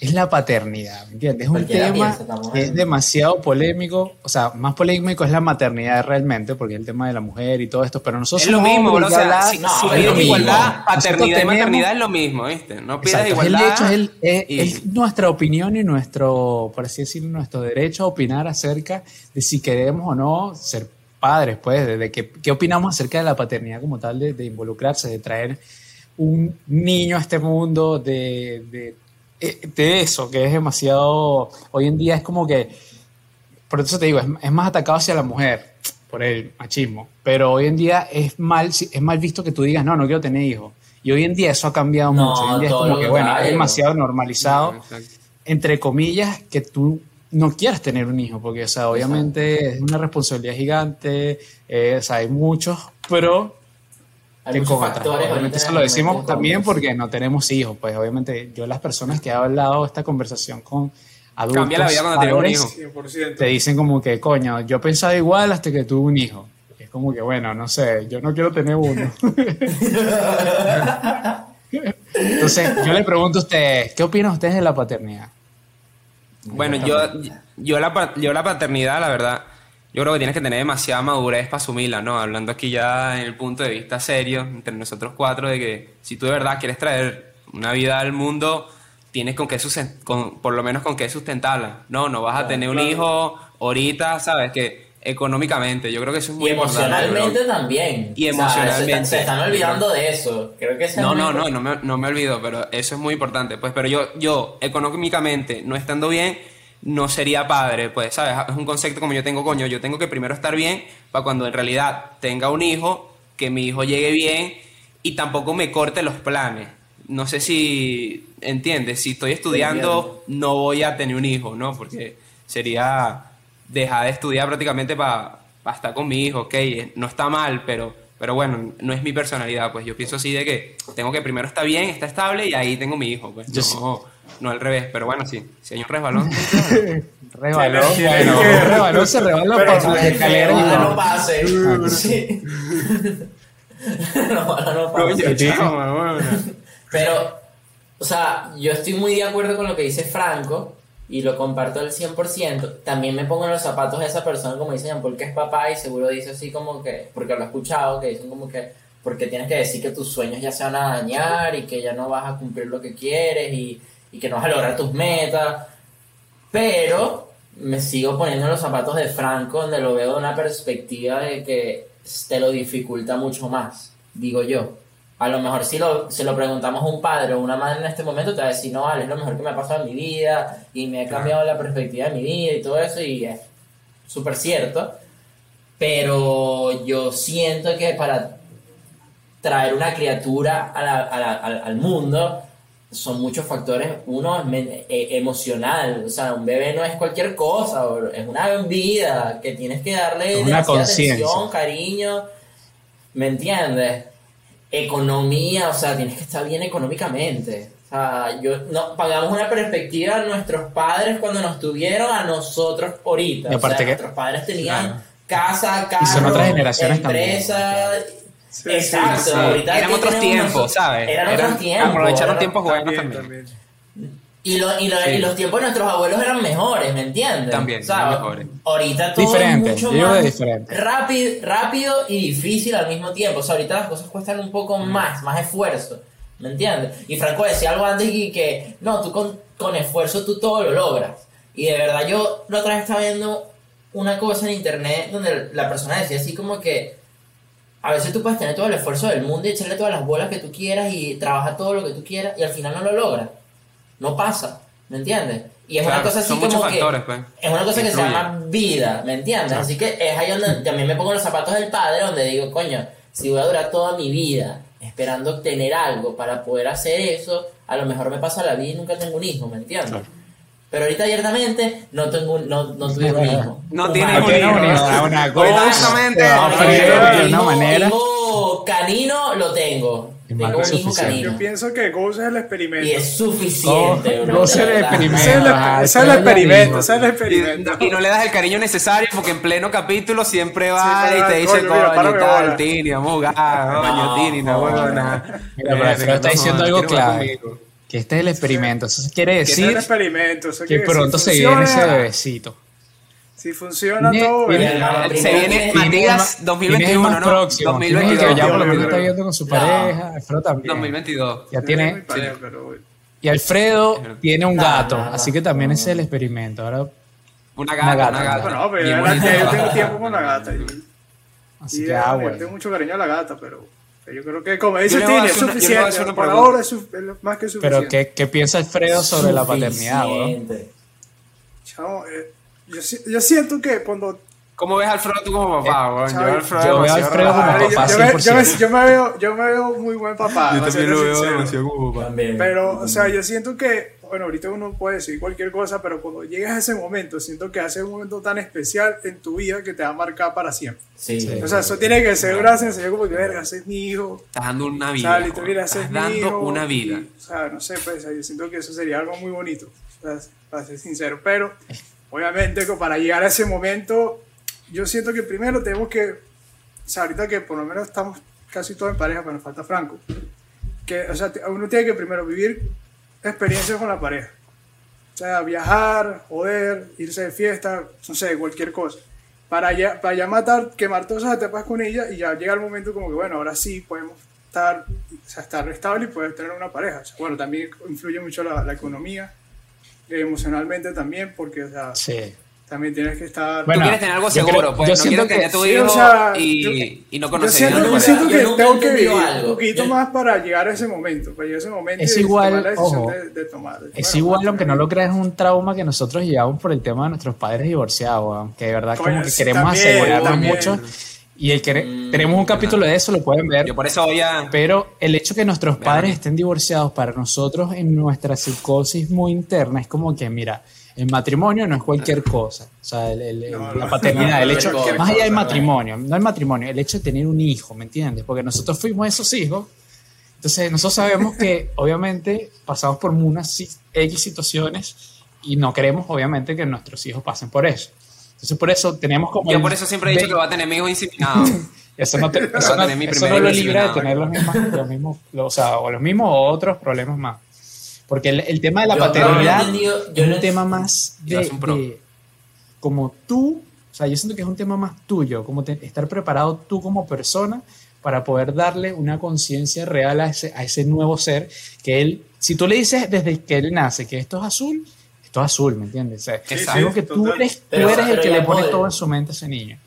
es la paternidad, ¿me entiendes? Es un tema que es demasiado polémico, o sea, más polémico es la maternidad realmente, porque es el tema de la mujer y todo esto, pero nosotros Es lo mismo, bro. hombres, O ya sea, la- si, no, si es pides lo mismo. igualdad, Nosotros paternidad y tenemos- maternidad es lo mismo, ¿viste? No pidas Exacto, es el igualdad. hecho, es, el- es- y- es nuestra opinión y nuestro, por así decirlo, nuestro derecho a opinar acerca de si queremos o no ser padres, pues, de, de qué, qué opinamos acerca de la paternidad como tal, de, de involucrarse, de traer un niño a este mundo, de, de, de eso, que es demasiado, hoy en día es como que, por eso te digo, es, es más atacado hacia la mujer, por el machismo, pero hoy en día es mal, es mal visto que tú digas, no, no quiero tener hijos. Y hoy en día eso ha cambiado No, mucho. Hoy en día es como que, bueno, es demasiado normalizado, entre comillas, que tú no quieras tener un hijo, porque, o sea, obviamente es una responsabilidad gigante, eh, o sea, hay muchos, pero Hay que muchos factores. Obviamente eso lo decimos también porque no tenemos hijos, pues obviamente yo las personas que he hablado esta conversación con adultos, Cambia la vida cuando tienes un hijo. 100%. te dicen como que, coño, yo pensaba igual hasta que tuve un hijo. Es como que, bueno, no sé, yo no quiero tener uno. [LAUGHS] Entonces, yo le pregunto a ustedes, ¿qué opinan ustedes de la paternidad? Bueno, yo, yo, la, yo la paternidad, la verdad, yo creo que tienes que tener demasiada madurez para asumirla, ¿no? Hablando aquí ya en el punto de vista serio, entre nosotros cuatro, de que si tú de verdad quieres traer una vida al mundo, tienes con qué con, por lo menos con qué sustentarla, ¿no? No vas a tener un claro. hijo ahorita, ¿sabes? Que económicamente, yo creo que eso es muy Y emocionalmente importante. también. Y O sea, se emocionalmente. están- se, están olvidando de eso. Creo que ese No, es no, no, no me, no me olvido, pero eso es muy importante. Pues, pero yo, yo, económicamente, no estando bien, no sería padre. Pues, ¿sabes? Es un concepto como yo tengo, coño, yo tengo que primero estar bien para cuando en realidad tenga un hijo, que mi hijo llegue bien y tampoco me corte los planes. No sé si entiendes, si estoy estudiando, no voy a tener un hijo, ¿no? Porque sería dejar de estudiar prácticamente para estar con mi hijo, ok, no está mal, pero, pero bueno, no es mi personalidad, pues yo pienso así de que tengo que primero estar bien, estar estable y ahí tengo mi hijo, pues Yo no, no al revés, pero bueno, sí, si hay un resbalón, [LAUGHS] Rebaló, Tiene- bueno, [LAUGHS] se rebaló Pero- por las escaleras. y Ojalá no. no pase. Sí. No, [LAUGHS] no pase. Pero, o sea, yo estoy muy de acuerdo con lo que dice Franco y lo comparto al 100%. También me pongo en los zapatos de esa persona, como dice Jean Paul, que es papá y seguro dice así como que, porque lo he escuchado, que dicen como que, porque tienes que decir que tus sueños ya se van a dañar y que ya no vas a cumplir lo que quieres y, y que no vas a lograr tus metas. Pero me sigo poniendo en los zapatos de Franco, donde lo veo de una perspectiva de que te lo dificulta mucho más, digo yo. A lo mejor si lo, se lo preguntamos a un padre o una madre en este momento, te va a decir, no, vale, es lo mejor que me ha pasado en mi vida y me ha cambiado la perspectiva de mi vida y todo eso y es súper cierto. Pero yo siento que para traer una criatura a la- a la- al mundo son muchos factores. Uno eh, emocional, o sea, un bebé no es cualquier cosa, bro, es una vida que tienes que darle una atención, cariño, ¿me entiendes? Economía, o sea, tienes que estar bien económicamente. O sea, yo, no, pagamos una perspectiva a nuestros padres cuando nos tuvieron, a nosotros ahorita. Y aparte o sea, que- nuestros padres tenían casa, carro, Y son otras generaciones también. Sí, Exacto, sí, sí. ahorita Eran otros tiempos, nosotros- ¿sabes? Eran, otros tiempos. Aprovecharon tiempos buenos También, también. también. Y, lo- y, lo- Sí. y los tiempos de nuestros abuelos eran mejores, ¿me entiendes? También, eran mejores. Ahorita todo Diferente, es mucho más diferente. Rápido, rápido y difícil al mismo tiempo. O sea, ahorita las cosas cuestan un poco Mm. más, más esfuerzo, ¿me entiendes? Y Franco decía algo antes y que, no, tú con, con esfuerzo tú todo lo logras. Y de verdad yo la otra vez estaba viendo una cosa en internet donde la persona decía así como que a veces tú puedes tener todo el esfuerzo del mundo y echarle todas las bolas que tú quieras y trabajar todo lo que tú quieras y al final no lo logras. No pasa, ¿me entiendes? Y es una cosa así como muchos que factores, pues. es una cosa que se llama vida, ¿me entiendes? Así que es ahí donde también me pongo los zapatos del padre donde digo, coño, si voy a durar toda mi vida esperando obtener algo para poder hacer eso, a lo mejor me pasa la vida y nunca tengo un hijo, ¿me entiendes? Pero ahorita abiertamente no tengo un- no, no tuve un hijo. No tiene un hijo. Una, una, una cosa, No, hijo- de una manera. hijo canino lo tengo. Tengo un hijo suficiente. canino. Yo pienso que Ghost es el experimento. Y es suficiente, bro. Ese es el, ese es el experimento, es el experimento. y no le das el cariño necesario porque en pleno capítulo siempre va y te dice, coño, tal, bola". Tini, vamos a jugar, coño, No, Tini, no juego nada. Pero está diciendo algo conmigo. Que este es el experimento. Eso quiere Que ese es el decir experimento. eso que que pronto si se viene ese bebecito. Si funciona Tiene- todo, tiene- hermano, Se viene Matías Tienes el 2021, más ¿no? próximo. Tienes el que 2022. ya por lo menos está viendo con su No. pareja. Alfredo también. 2022. Ya tiene. mi pareja, pero- Y Alfredo tiene un gato. Así que también ese es el experimento. Ahora, Una gata, gata. una gata. Bueno, pero Bien yo tengo tiempo con la gata. Y, así y que, ya, ah, bueno. tengo mucho cariño a la gata, pero yo creo que, como dice Tini, es suficiente. una Por ahora es, más que suficiente. Pero, ¿qué, ¿qué piensa Alfredo sobre la paternidad. Chamo, eh, yo, yo siento que cuando ¿Cómo ves a Alfredo tú como papá, weón? Yo Chavo, veo a Alfredo yo veo a Alfredo como yo, papá, yo me, yo, me, 100%. yo me veo, yo me veo muy buen papá. Yo también lo veo demasiado como papá. También. Pero, o sea, yo siento que, bueno, ahorita uno puede decir cualquier cosa, pero cuando llegas a ese momento, siento que hace un momento tan especial en tu vida que te va a marcar para siempre. Sí. O sea, eso tiene que ser una sensación como que, verga, ese es mi hijo. Estás dando una O vida. sea, weón. literal, ese es Estás dando hijo. una vida. y, o sea, no sé, pues, yo siento que eso sería algo muy bonito, o sea, para ser sincero. Pero, obviamente, que para llegar a ese momento, yo siento que primero tenemos que, o sea, ahorita que por lo menos estamos casi todos en pareja, pero nos falta Franco, que, o sea, uno tiene que primero vivir experiencias con la pareja. O sea, viajar, joder, irse de fiesta, no sé, cualquier cosa. Para ya, para ya matar, quemar todas esas etapas con ella y ya llega el momento como que, bueno, ahora sí podemos estar, o sea, estar estable y poder tener una pareja. O sea, bueno, también influye mucho la, la economía, eh, emocionalmente también, porque, o sea, Sí. También tienes que estar... Bueno, Tú quieres tener algo yo seguro, creo- pues yo no siento quieres tener que- tu sí, hijo o sea, y, yo- y no yo conocer siento, a yo siento que Yo tengo que vivir algo. un poquito Yo- más para llegar a ese momento, para llegar a ese momento Es y igual, tomar la decisión ojo, de, de tomar. Es bueno, igual, aunque no lo creas, es un trauma que nosotros llevamos por el tema de nuestros padres divorciados, que de verdad Coño, como que sí, queremos también, asegurarnos también. mucho. Y el que Mm, tenemos un capítulo de eso, lo pueden ver. Yo por eso voy a... Pero el hecho que nuestros padres estén divorciados para nosotros en nuestra psicosis muy interna es como que, mira, el matrimonio no es cualquier cosa. O sea, el- el- el- No, la paternidad, no, el hecho, más allá del matrimonio, no el matrimonio, el hecho de tener un hijo, ¿me entiendes? Porque nosotros fuimos esos hijos. Entonces, nosotros sabemos que [LAUGHS] obviamente pasamos por unas X situaciones y no queremos obviamente que nuestros hijos pasen por eso. Entonces, por eso tenemos como... Yo por eso siempre he dicho que voy a tener mi hijo inseminado. [LAUGHS] eso no, te- [LAUGHS] eso no- eso no lo libra de tener los mismos, los mismos lo- o sea, o los mismos o otros problemas más. Porque el, el tema de la Yo paternidad yo es un tema más de, de- como tú, o sea, yo siento que es un tema más tuyo, como te- estar preparado tú como persona para poder darle una conciencia real a ese, a ese nuevo ser que él, si tú le dices desde que él nace que esto es azul, esto es azul, ¿me entiendes? O sea, es algo que tú eres, tú Pero- eres el pero que le pone todo en su mente a ese niño.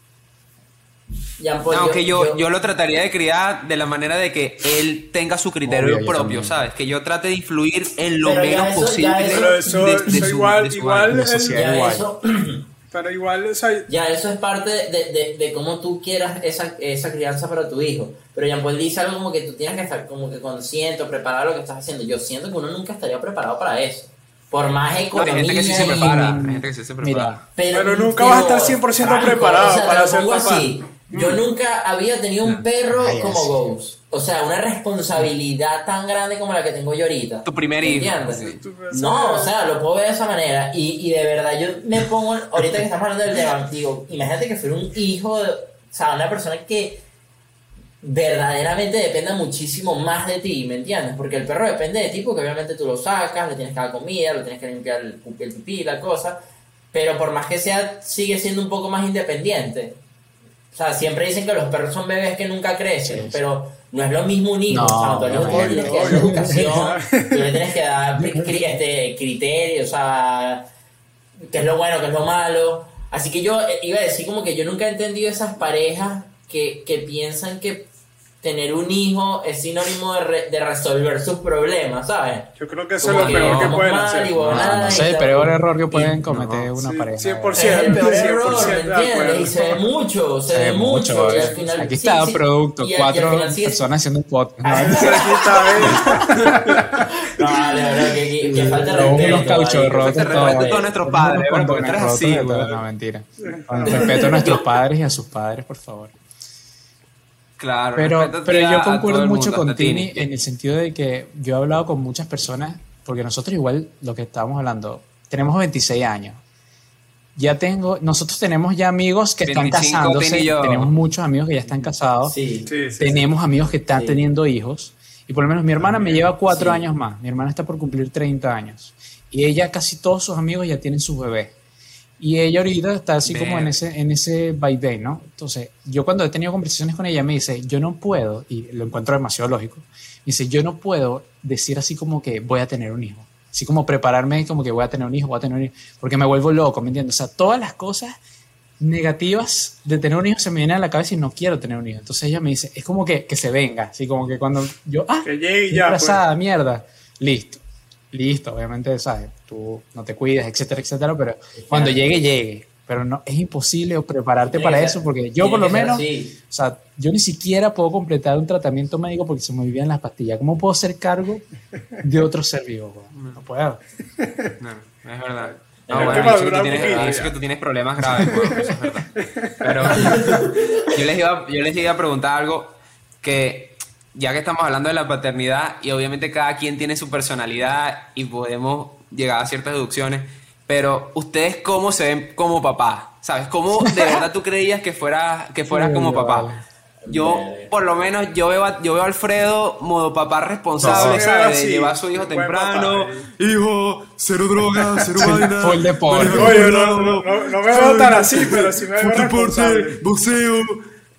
Jean Paul, Aunque yo, yo, lo trataría de criar de la manera de que él tenga su criterio Obvio, yo propio. ¿sabes? Que yo trate de influir en lo Pero menos eso- posible eso- Pero eso- de, de su, igual- de su igual sociedad igual. eso, [CLEARS THROAT] Pero igual, o sea, ya eso es parte de, de, de cómo tú quieras esa, esa crianza para tu hijo. Pero Jean Paul dice algo como que tú tienes que estar como que consciente o preparado a lo que estás haciendo. Yo siento que uno nunca estaría preparado para eso. Por más No, hay economía gente que sí se y- prepara, hay gente que sí se prepara. Mira, Pero nunca vas a estar 100% preparado o sea, para papá. así. Yo nunca había tenido un perro Ay, como. Ghost. O sea, una responsabilidad tan grande como la que tengo yo ahorita. Tu primer hijo, ¿Entiendes? sí. tú- No, o sea, lo puedo ver de esa manera. Y, y de verdad, yo me pongo, ahorita que estamos hablando del tema, digo, imagínate que fuera un hijo, de, o sea, una persona que verdaderamente dependa muchísimo más de ti, ¿me entiendes? Porque el perro depende de ti, porque obviamente tú lo sacas, le tienes que dar comida, le tienes que limpiar el, el pipí, la cosa. Pero por más que sea, sigue siendo un poco más independiente. O sea, siempre dicen que los perros son bebés que nunca crecen, Sí, pero no es lo mismo un hijo. No, o sea, [LAUGHS] tú le tienes que dar educación, tú le tienes que dar este, criterios, o sea, qué es lo bueno, qué es lo malo. Así que yo eh, iba a decir como que yo nunca he entendido esas parejas que, que piensan que tener un hijo es sinónimo de, re- de resolver sus problemas, ¿sabes? Yo creo que eso es lo que peor que pueden hacer. y no, no y sé, el peor error que pueden Y- cometer no, una sí, pareja. 100%. Es el peor error, 100% ¿me de entiendes? acuerdo. Y se ve mucho, se, ve mucho. y al final, Aquí sí, está el sí, producto, y y cuatro final sigue- personas haciendo un podcast. Ah, ¿no? Aquí está, ¿ves? [LAUGHS] No, vale, bro, que, que, que falta respeto. unos cauchos rotos. Respeto a todos nuestros padres, porque tú eres así, y. No, mentira. Respeto a nuestros padres y a sus padres, por favor. Claro, Pero, pero a- yo concuerdo mucho mundo, con. Tini en el sentido de que yo he hablado con muchas personas, porque nosotros igual lo que estábamos hablando, tenemos 26 años. Ya tengo, nosotros tenemos ya amigos que están 25, casándose, tenemos muchos amigos que ya están casados, Sí. Sí, sí, sí. tenemos amigos que están Sí. teniendo hijos, y por lo menos mi hermana me lleva cuatro Sí. años más, mi hermana está por cumplir 30 años, y ella casi todos sus amigos ya tienen sus bebés. Y ella ahorita está así como en ese, en ese vaivén, ¿no? Entonces, yo cuando he tenido conversaciones con ella me dice, yo no puedo, y lo encuentro demasiado lógico, me dice, yo no puedo decir así como que voy a tener un hijo. Así como prepararme como que voy a tener un hijo, voy a tener un hijo, porque me vuelvo loco, ¿me entiendes? O sea, todas las cosas negativas de tener un hijo se me vienen a la cabeza y no quiero tener un hijo. Entonces ella me dice, es como que, que se venga, así como que cuando yo, ah, Que llegue ya, pues. embarazada, mierda, listo. Listo, obviamente, ¿sabes? Tú no te cuidas, etcétera, etcétera, pero cuando llegue, llegue. Pero no, es imposible prepararte para eso porque yo por lo menos, así. o sea, yo ni siquiera puedo completar un tratamiento médico porque se me olvidan las pastillas. ¿Cómo puedo ser cargo de otro ser vivo? [LAUGHS] weón? No puedo. No, es verdad. No, bueno, eso que, tú tienes, eso que tú tienes problemas graves, weón, eso es verdad. Pero [LAUGHS] yo les, iba, yo les iba a preguntar algo que, ya que estamos hablando de la paternidad, y obviamente cada quien tiene su personalidad y podemos llegar a ciertas deducciones, pero ustedes cómo se ven como papá, ¿sabes? ¿Cómo de verdad tú creías que fueras que fueras Sí, como vale. papá? Yo, por lo menos, yo veo a, yo veo a Alfredo modo papá responsable, No, ¿sabes? sí, de llevar a su hijo temprano. papá, Hijo, cero drogas, cero vaina. Full deporte. no, no, no, no me veo tan así, pero sí me veo responsable. deporte, boxeo.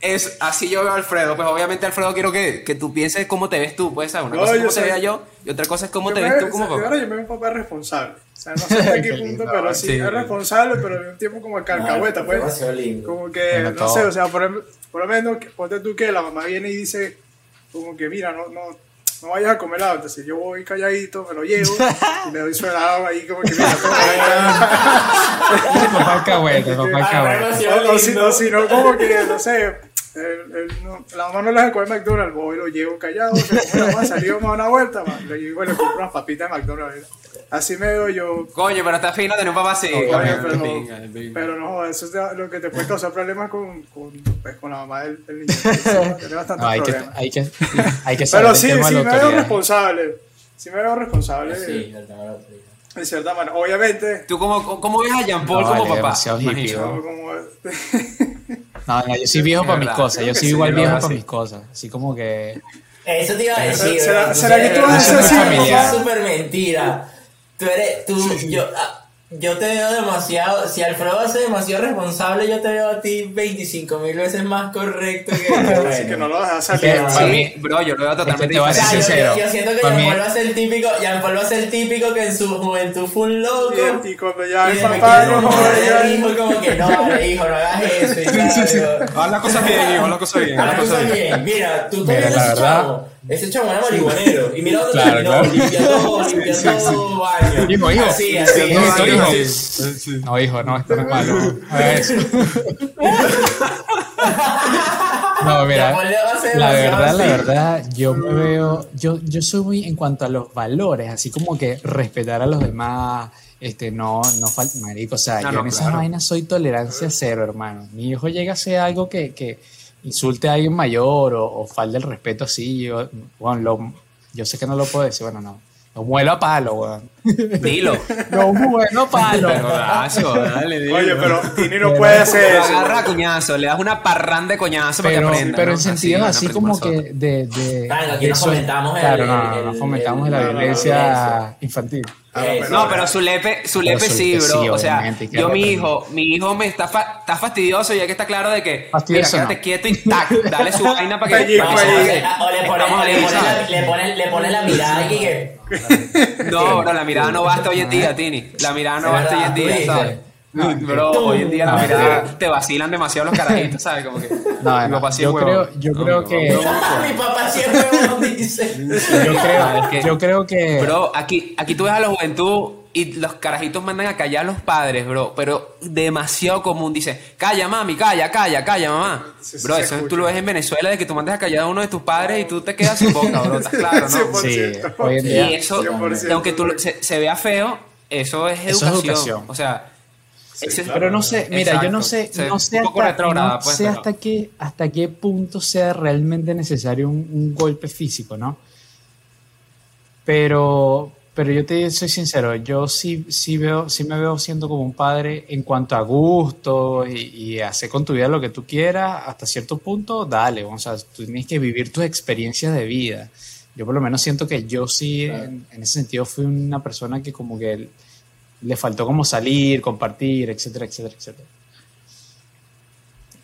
Es, así yo veo a Alfredo. Pues obviamente, Alfredo, quiero que, que tú pienses cómo te ves tú. Pues, ¿sabes? Una No, cosa es yo cómo te soy- vea yo y otra cosa es cómo Yo te me- ves tú como papá. Ahora yo me veo un papá responsable. O sea, no sé [LAUGHS] hasta qué punto, pero sí, Sí. es responsable, pero al mismo tiempo como el carcahueta, Ah, pues. Como que, no todo. sé, o sea, por, em- por lo menos, ponte tú que la mamá viene y dice, como que, mira, no, no, no vayas a comer helado. Entonces yo voy calladito, me lo llevo y le doy su helado ahí, como que, mira, [LAUGHS] [LAUGHS] papá alcahuete, papá Ah, lindo. o si no, como que, no sé, el- el- no- la mamá no le deja comer McDonald's, voy y lo llevo callado, se come la mamá, salimos a una vuelta, man, le y le compro unas papitas de McDonald's. Así me veo yo, Coño, pero está fino tener un papá así. Oye, coño, pero, pinga, pinga. pero no, eso es de- lo que te puede causar problemas con, con, pues, con la mamá del, del niño. [LAUGHS] Tiene bastantes No, hay, que, problemas. hay, que, hay que saber Pero sí, sí de me veo responsable. Sí me veo responsable, Sí, el tema de la autoridad. en cierta manera. Obviamente, ¿Tú cómo, cómo ves a Jean Paul No, como vale, papá? demasiado hippie, Imagino. no, como... [LAUGHS] [LAUGHS] No, no, yo soy viejo Es para mis cosas. Yo soy sí, igual viejo para mis cosas. Así como que. Eso te iba a decir. ¿Será- que tú vas a es ser familiar? súper mentira. Tú eres, tú, yo, ah, yo te veo demasiado, si Alfredo hace demasiado responsable, yo te veo a ti 25 mil veces más correcto que, [LAUGHS] que Así que no lo dejas salir. Para Sí, mí- bro, yo lo veo totalmente te voy a ser yo, sincero, yo siento que Jean Paul va a ser el típico, Jean Paul va a ser el típico que en su juventud fue un loco. Y, y cuando ya Y después papá, no el como que no, hijo, no hagas eso y. [LAUGHS] Haz las cosas bien, hijo, haz las cosas bien, haz cosas cosas bien. Mira, tú la ese verdad- chavo. Ese chavo era marihuanero. Y mira dónde Claro, claro. limpiando, limpiando baños. Hijo, hijo. Así, así. Hijo. Sí. No, hijo, no, esto no es malo. No hagas eso. No, mira, la verdad, la verdad, yo me veo, yo, yo soy muy en cuanto a los valores, así como que respetar a los demás, este, no, no falta, marico, o sea, No, yo no, en esas claro. vainas soy tolerancia cero, hermano. Mi hijo llega a hacer algo que, que insulte a alguien mayor o, o el respeto así, yo, bueno, lo- yo sé que no lo puedo decir, bueno, no, lo muelo a palo. Dilo. Lo muelo a palo. Pero Horacio, dale, dilo. Oye, pero Tini no puede hacer eso. agarra a coñazo, le das una parrán de coñazo para que pero, aprenda. pero ¿no? en sentidos así como que de, de Claro, aquí de no fomentamos el- claro no, no, el- no fomentamos el- la la violencia infantil Eso. No, pero su lepe, su Pero lepe sí, bro. sí, o sea, yo mi hijo, mi hijo me está, fa- está fastidioso ya que está claro de que, Fastidioso mira, no. quédate quieto y tac, dale su [LAUGHS] vaina para que... No, para o, le pones, le ahí, pones la, mirada aquí que. No, bro, la mirada no basta hoy en día, Tini. La mirada no basta hoy en día. ¿sabes? Bro, hoy en día la mirada te vacilan demasiado los carajitos, ¿sabes? Como que. no, mi no, papá sí yo creo yo No, creo que [LAUGHS] Mi papá siempre me lo dice. yo creo yo creo que Bro, aquí, aquí tú ves a la juventud y los carajitos mandan a callar a los padres, bro. Pero demasiado común. Dice, calla, mami, calla, calla, calla, mamá. Sí, sí, bro, eso escucha. tú lo ves en Venezuela de que tú mandes a callar a uno de tus padres y tú te quedas sin boca, bro. [LAUGHS] ¿Estás claro, no? 100%. sí hoy en Y eso, 100%. y aunque tú lo- se, se vea feo, eso es Eso es educación. O sea, es- pero no sé mira yo no sé no sé hasta, no pues, sé hasta qué hasta qué punto sea realmente necesario un, un golpe físico no pero pero yo te soy sincero, yo sí, sí veo, sí me veo siendo como un padre en cuanto a gusto y, y hacer con tu vida lo que tú quieras, hasta cierto punto, dale, o sea, tú tienes que vivir tus experiencias de vida. Yo por lo menos siento que yo sí, en, en ese sentido, fui una persona que como que le faltó como salir, compartir, etcétera, etcétera, etcétera.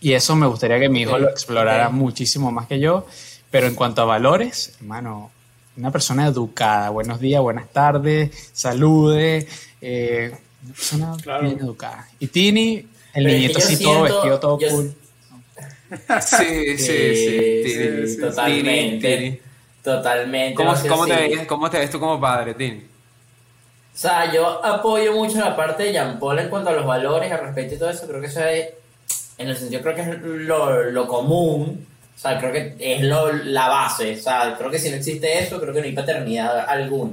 Y eso me gustaría que mi hijo lo explorara muchísimo más que yo, pero en cuanto a valores, hermano, una persona educada, buenos días, buenas tardes, salude, eh, una persona Claro. bien educada. Y Tini, el Pero niñito así todo siento- vestido, todo yo- cool. Sí, sí, sí. Sí, Tini. sí, totalmente. Tini, Tini. Totalmente. ¿Cómo, no sé cómo, te si- ves, ¿Cómo te ves tú como padre, Tini? O sea, yo apoyo mucho la parte de Jean Paul en cuanto a los valores, al respeto y todo eso. Creo que eso es, en el sentido, creo que es lo, lo común. O sea, creo que es lo, la base. O sea, creo que si no existe eso, creo que no hay paternidad alguna.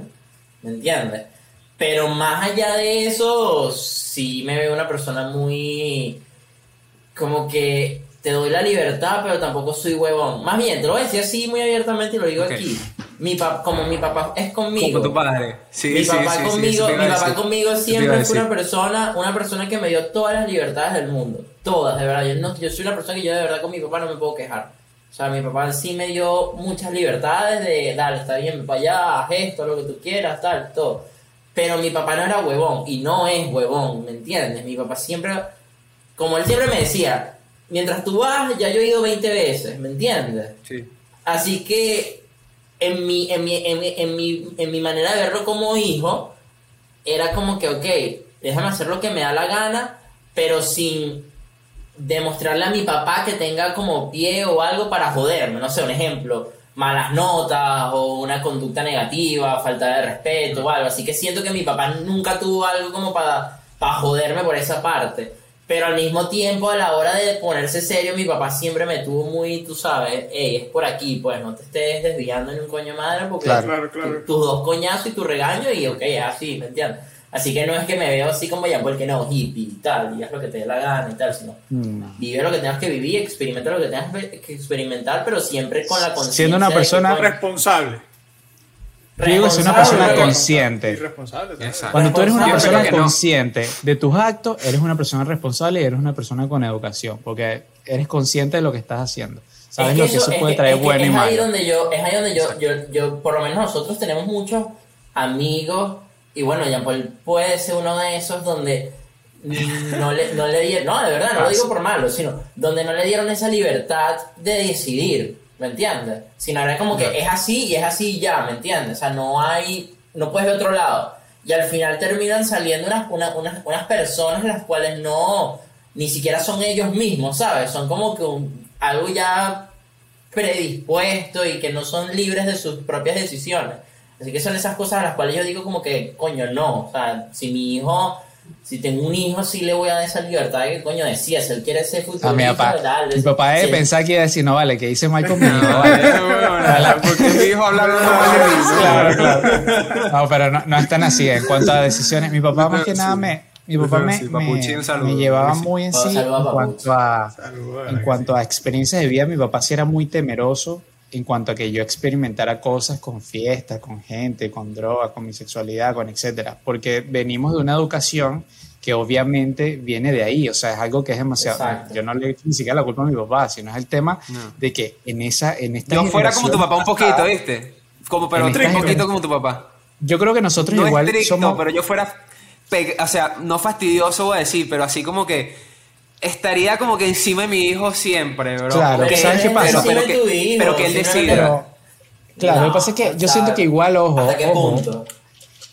¿Me entiendes? Pero más allá de eso, sí me veo una persona muy. Como que te doy la libertad, pero tampoco soy huevón. Más bien, te lo voy a decir así muy abiertamente y lo digo aquí. Mi como mi papá es conmigo. Como tu padre. Sí, mi papá sí, sí, conmigo, mi papá conmigo siempre fue una persona, una persona que me dio todas las libertades del mundo, todas, de verdad. Yo, no, yo soy una persona que yo de verdad con mi papá no me puedo quejar. O sea, mi papá sí me dio muchas libertades de, dale, está bien, para allá, haz esto, lo que tú quieras, tal, todo. Pero mi papá no era huevón y no es huevón, ¿me entiendes? Mi papá siempre, como él siempre me decía, mientras tú vas, ya yo he ido 20 veces, ¿me entiendes? Sí. Así que en mi, en mi, en mi, en mi, en mi manera de verlo como hijo, era como que, ok, déjame hacer lo que me da la gana, pero sin demostrarle a mi papá que tenga como pie o algo para joderme. No sé, un ejemplo, malas notas o una conducta negativa, falta de respeto o algo. Así que siento que mi papá nunca tuvo algo como para, para joderme por esa parte. Pero al mismo tiempo, a la hora de ponerse serio, mi papá siempre me tuvo muy, tú sabes, hey, es por aquí, pues no te estés desviando en un coño madre porque Claro. Claro, claro. tu- tus dos coñazos y tu regaño y ok, así, ¿me entiendes? Así que no es que me veo así como ya porque no, hippie y tal, y haz lo que te dé la gana y tal, sino No. vive lo que tengas que vivir, experimenta lo que tengas que experimentar, pero siempre con la conciencia. Siendo una de que, persona coño, Responsable. Digo que es una responsable, persona consciente. Exacto. Cuando tú eres una Responsable, persona que consciente de tus actos, eres una persona responsable y eres una persona con educación, porque eres consciente de lo que estás haciendo. Sabes Es lo que eso- eso es puede que- traer es que bueno y es ahí malo. donde yo, es ahí donde yo, yo, yo, por lo menos nosotros tenemos muchos amigos y bueno, Jean Paul puede ser uno de esos donde no le, no le dieron, no, de verdad, no lo digo por malo, sino donde no le dieron esa libertad de decidir, ¿me entiendes? Sino era como que es así y es así ya, ¿me entiendes? O sea, no hay, no puedes ver otro lado. Y al final terminan saliendo unas, unas, unas, unas personas las cuales no, ni siquiera son ellos mismos, ¿sabes? Son como que un- algo ya predispuesto y que no son libres de sus propias decisiones. Así que son esas cosas a las cuales yo digo como que, coño, no. O sea, si mi hijo, si tengo un hijo, sí le voy a dar esa libertad de que, coño, decía, si él quiere ser futbolista, A mi papá, dale, mi papá sí. debe pensar que iba a decir, no vale, que hice mal con mi hijo. No, vale. weón, porque mi hijo de [LAUGHS] mí. Claro, claro. No, pero no, no es tan así. En cuanto a decisiones, mi papá más que nada me, mi papá me, Sí, me, saludo. me llevaba Sí. muy en sí en cuanto a, en cuanto a experiencias de vida. Mi papá sí era muy temeroso en cuanto a que yo experimentara cosas con fiestas, con gente, con drogas, con mi sexualidad, con etcétera. Porque venimos de una educación que obviamente viene de ahí, o sea, es algo que es demasiado. Exacto. Yo no le echo ni siquiera la culpa a mi papá, sino es el tema No. de que en esa, en esta Yo fuera como tu papá un poquito, ¿viste? Como, pero un poquito como tu papá. Yo creo que nosotros No igual estricto, somos. pero yo fuera, o sea, no fastidioso voy a decir, pero así como que estaría como que encima de mi hijo siempre, bro. Claro, ¿sabes qué pasa? Pero, pero Encima de tu que, hijo, pero que él decida. Pero, claro, lo que pasa es que yo siento que igual, ojo, ¿Hasta qué ojo, punto?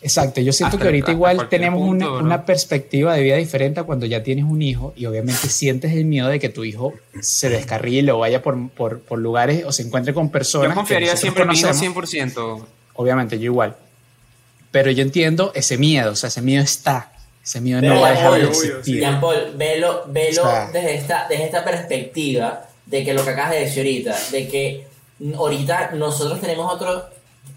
exacto, yo siento Hasta- que ahorita igual tenemos punto, una, perspectiva de vida diferente a cuando ya tienes un hijo y obviamente sientes el miedo de que tu hijo se descarrile o vaya por, por, por lugares o se encuentre con personas. Yo confiaría siempre en mi hijo conocemos. 100%. Obviamente, yo igual. Pero yo entiendo ese miedo, o sea, ese miedo está. Ese miedo no va a dejar de existir. Jean Paul, velo, velo O sea. desde, esta, desde esta perspectiva de que lo que acabas de decir ahorita, de que ahorita nosotros tenemos otro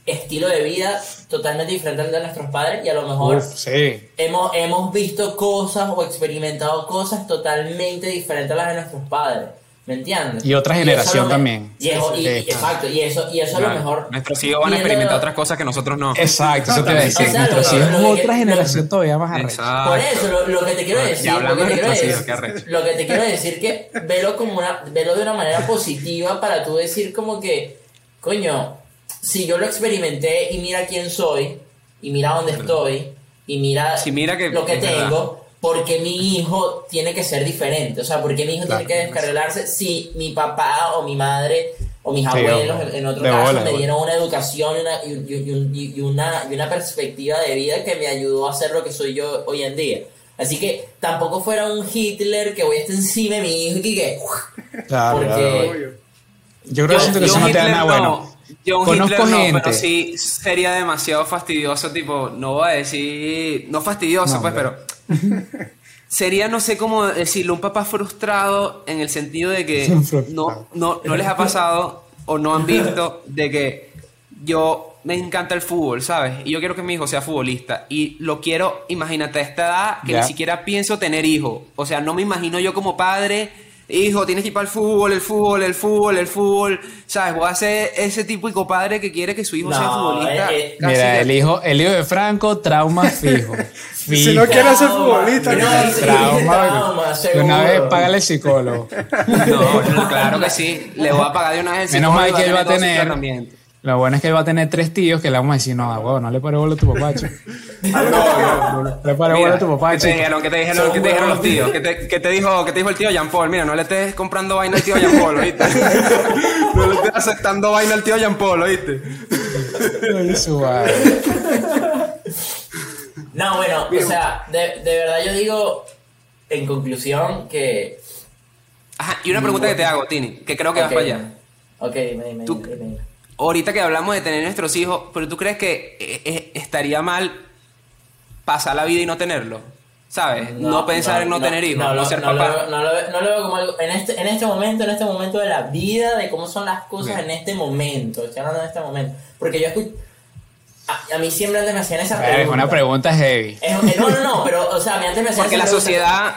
estilo de vida totalmente diferente al de nuestros padres y a lo mejor Uf, sí. hemos, hemos visto cosas o experimentado cosas totalmente diferentes a las de nuestros padres. ¿Me entiendes? Y otra generación también. Y eso- y- exacto, y eso, y eso a lo mejor. Nuestros hijos van a experimentar otras cosas que nosotros no. Exacto, eso te iba a decir. Nuestros hijos es que- otra lo- generación todavía más arrecha. Por eso, lo, lo que te quiero decir, lo que te de quiero nuestros decir, lo que te quiero decir que velo como una, velo de una manera positiva para tú decir como que, coño, si yo lo experimenté y mira quién soy, y mira dónde estoy, y mira, Sí, mira que- lo que es tengo, porque mi hijo tiene que ser diferente, o sea, porque mi hijo Claro. tiene que descarrilarse si mi papá o mi madre o mis Sí, abuelos, en, otro De caso, bola, me dieron una educación y una, y, y- y- y una, y una perspectiva de vida que me ayudó a ser lo que soy yo hoy en día. Así que tampoco fuera un Hitler que voy a estar encima de mi hijo y que... Claro, Porque-. Yo creo que Yo- siento que yo eso no te da Hitler nada no. bueno. Yo un Conozco Hitler no, gente. pero sí sería demasiado fastidioso, tipo, no voy a decir, no fastidioso, No, pues, hombre. pero [LAUGHS] sería, no sé cómo decirlo, un papá frustrado en el sentido de que [LAUGHS] no, no, no les ha pasado o no han visto de que yo me encanta el fútbol, ¿sabes? Y yo quiero que mi hijo sea futbolista y lo quiero, imagínate a esta edad que ni siquiera pienso tener hijo, o sea, no me imagino yo como padre Hijo, tienes que ir para el fútbol, el fútbol, el fútbol, el fútbol. ¿Sabes? Voy a ser ese típico padre que quiere que su hijo sea futbolista. eh, eh, Mira, el hijo, el hijo de Franco, trauma [LAUGHS] fijo. Si no quiere ser futbolista, No, sí, Trauma. trauma, De una vez, seguro. págale psicólogo. [LAUGHS] No, no, claro que sí. Le voy a pagar de una vez el Menos mal que él va a tener. Lo bueno es que él va a tener tres tíos que le vamos a decir, no, huevo, no le pare bola a tu papá, chico. [LAUGHS] No le pare bola a tu papá, ¿qué te chico. dijeron? ¿Qué te dijeron? ¿Qué te dijeron los tíos? ¿Qué te, qué te dijo, ¿Qué te dijo el tío Jean Paul? Mira, no le estés comprando vaina al tío Jean Paul, ¿oíste? [LAUGHS] No le estés aceptando vaina al tío Jean Paul, ¿oíste? No, bueno, o sea, de, de verdad yo digo, en conclusión, que... Ajá, y una pregunta que te hago, Tini, que creo que vas Ok, para allá. Ok, dime, dime, dime. Ahorita que hablamos de tener nuestros hijos, pero tú crees que eh, eh, estaría mal pasar la vida y no tenerlo? ¿Sabes? No, pensar en no, tener hijos, no, lo- ser no lo papá. veo- no lo veo- no lo veo como algo. En este, en este momento, en este momento de la vida, de cómo son las cosas Ok. en este momento. Estoy hablando en este momento. Porque yo escucho. A, a mí siempre antes me hacían esa Es pregunta. una pregunta heavy. Es- eh, no, no, no, pero, o sea, a mí antes me hacían Porque esa la pregunta. sociedad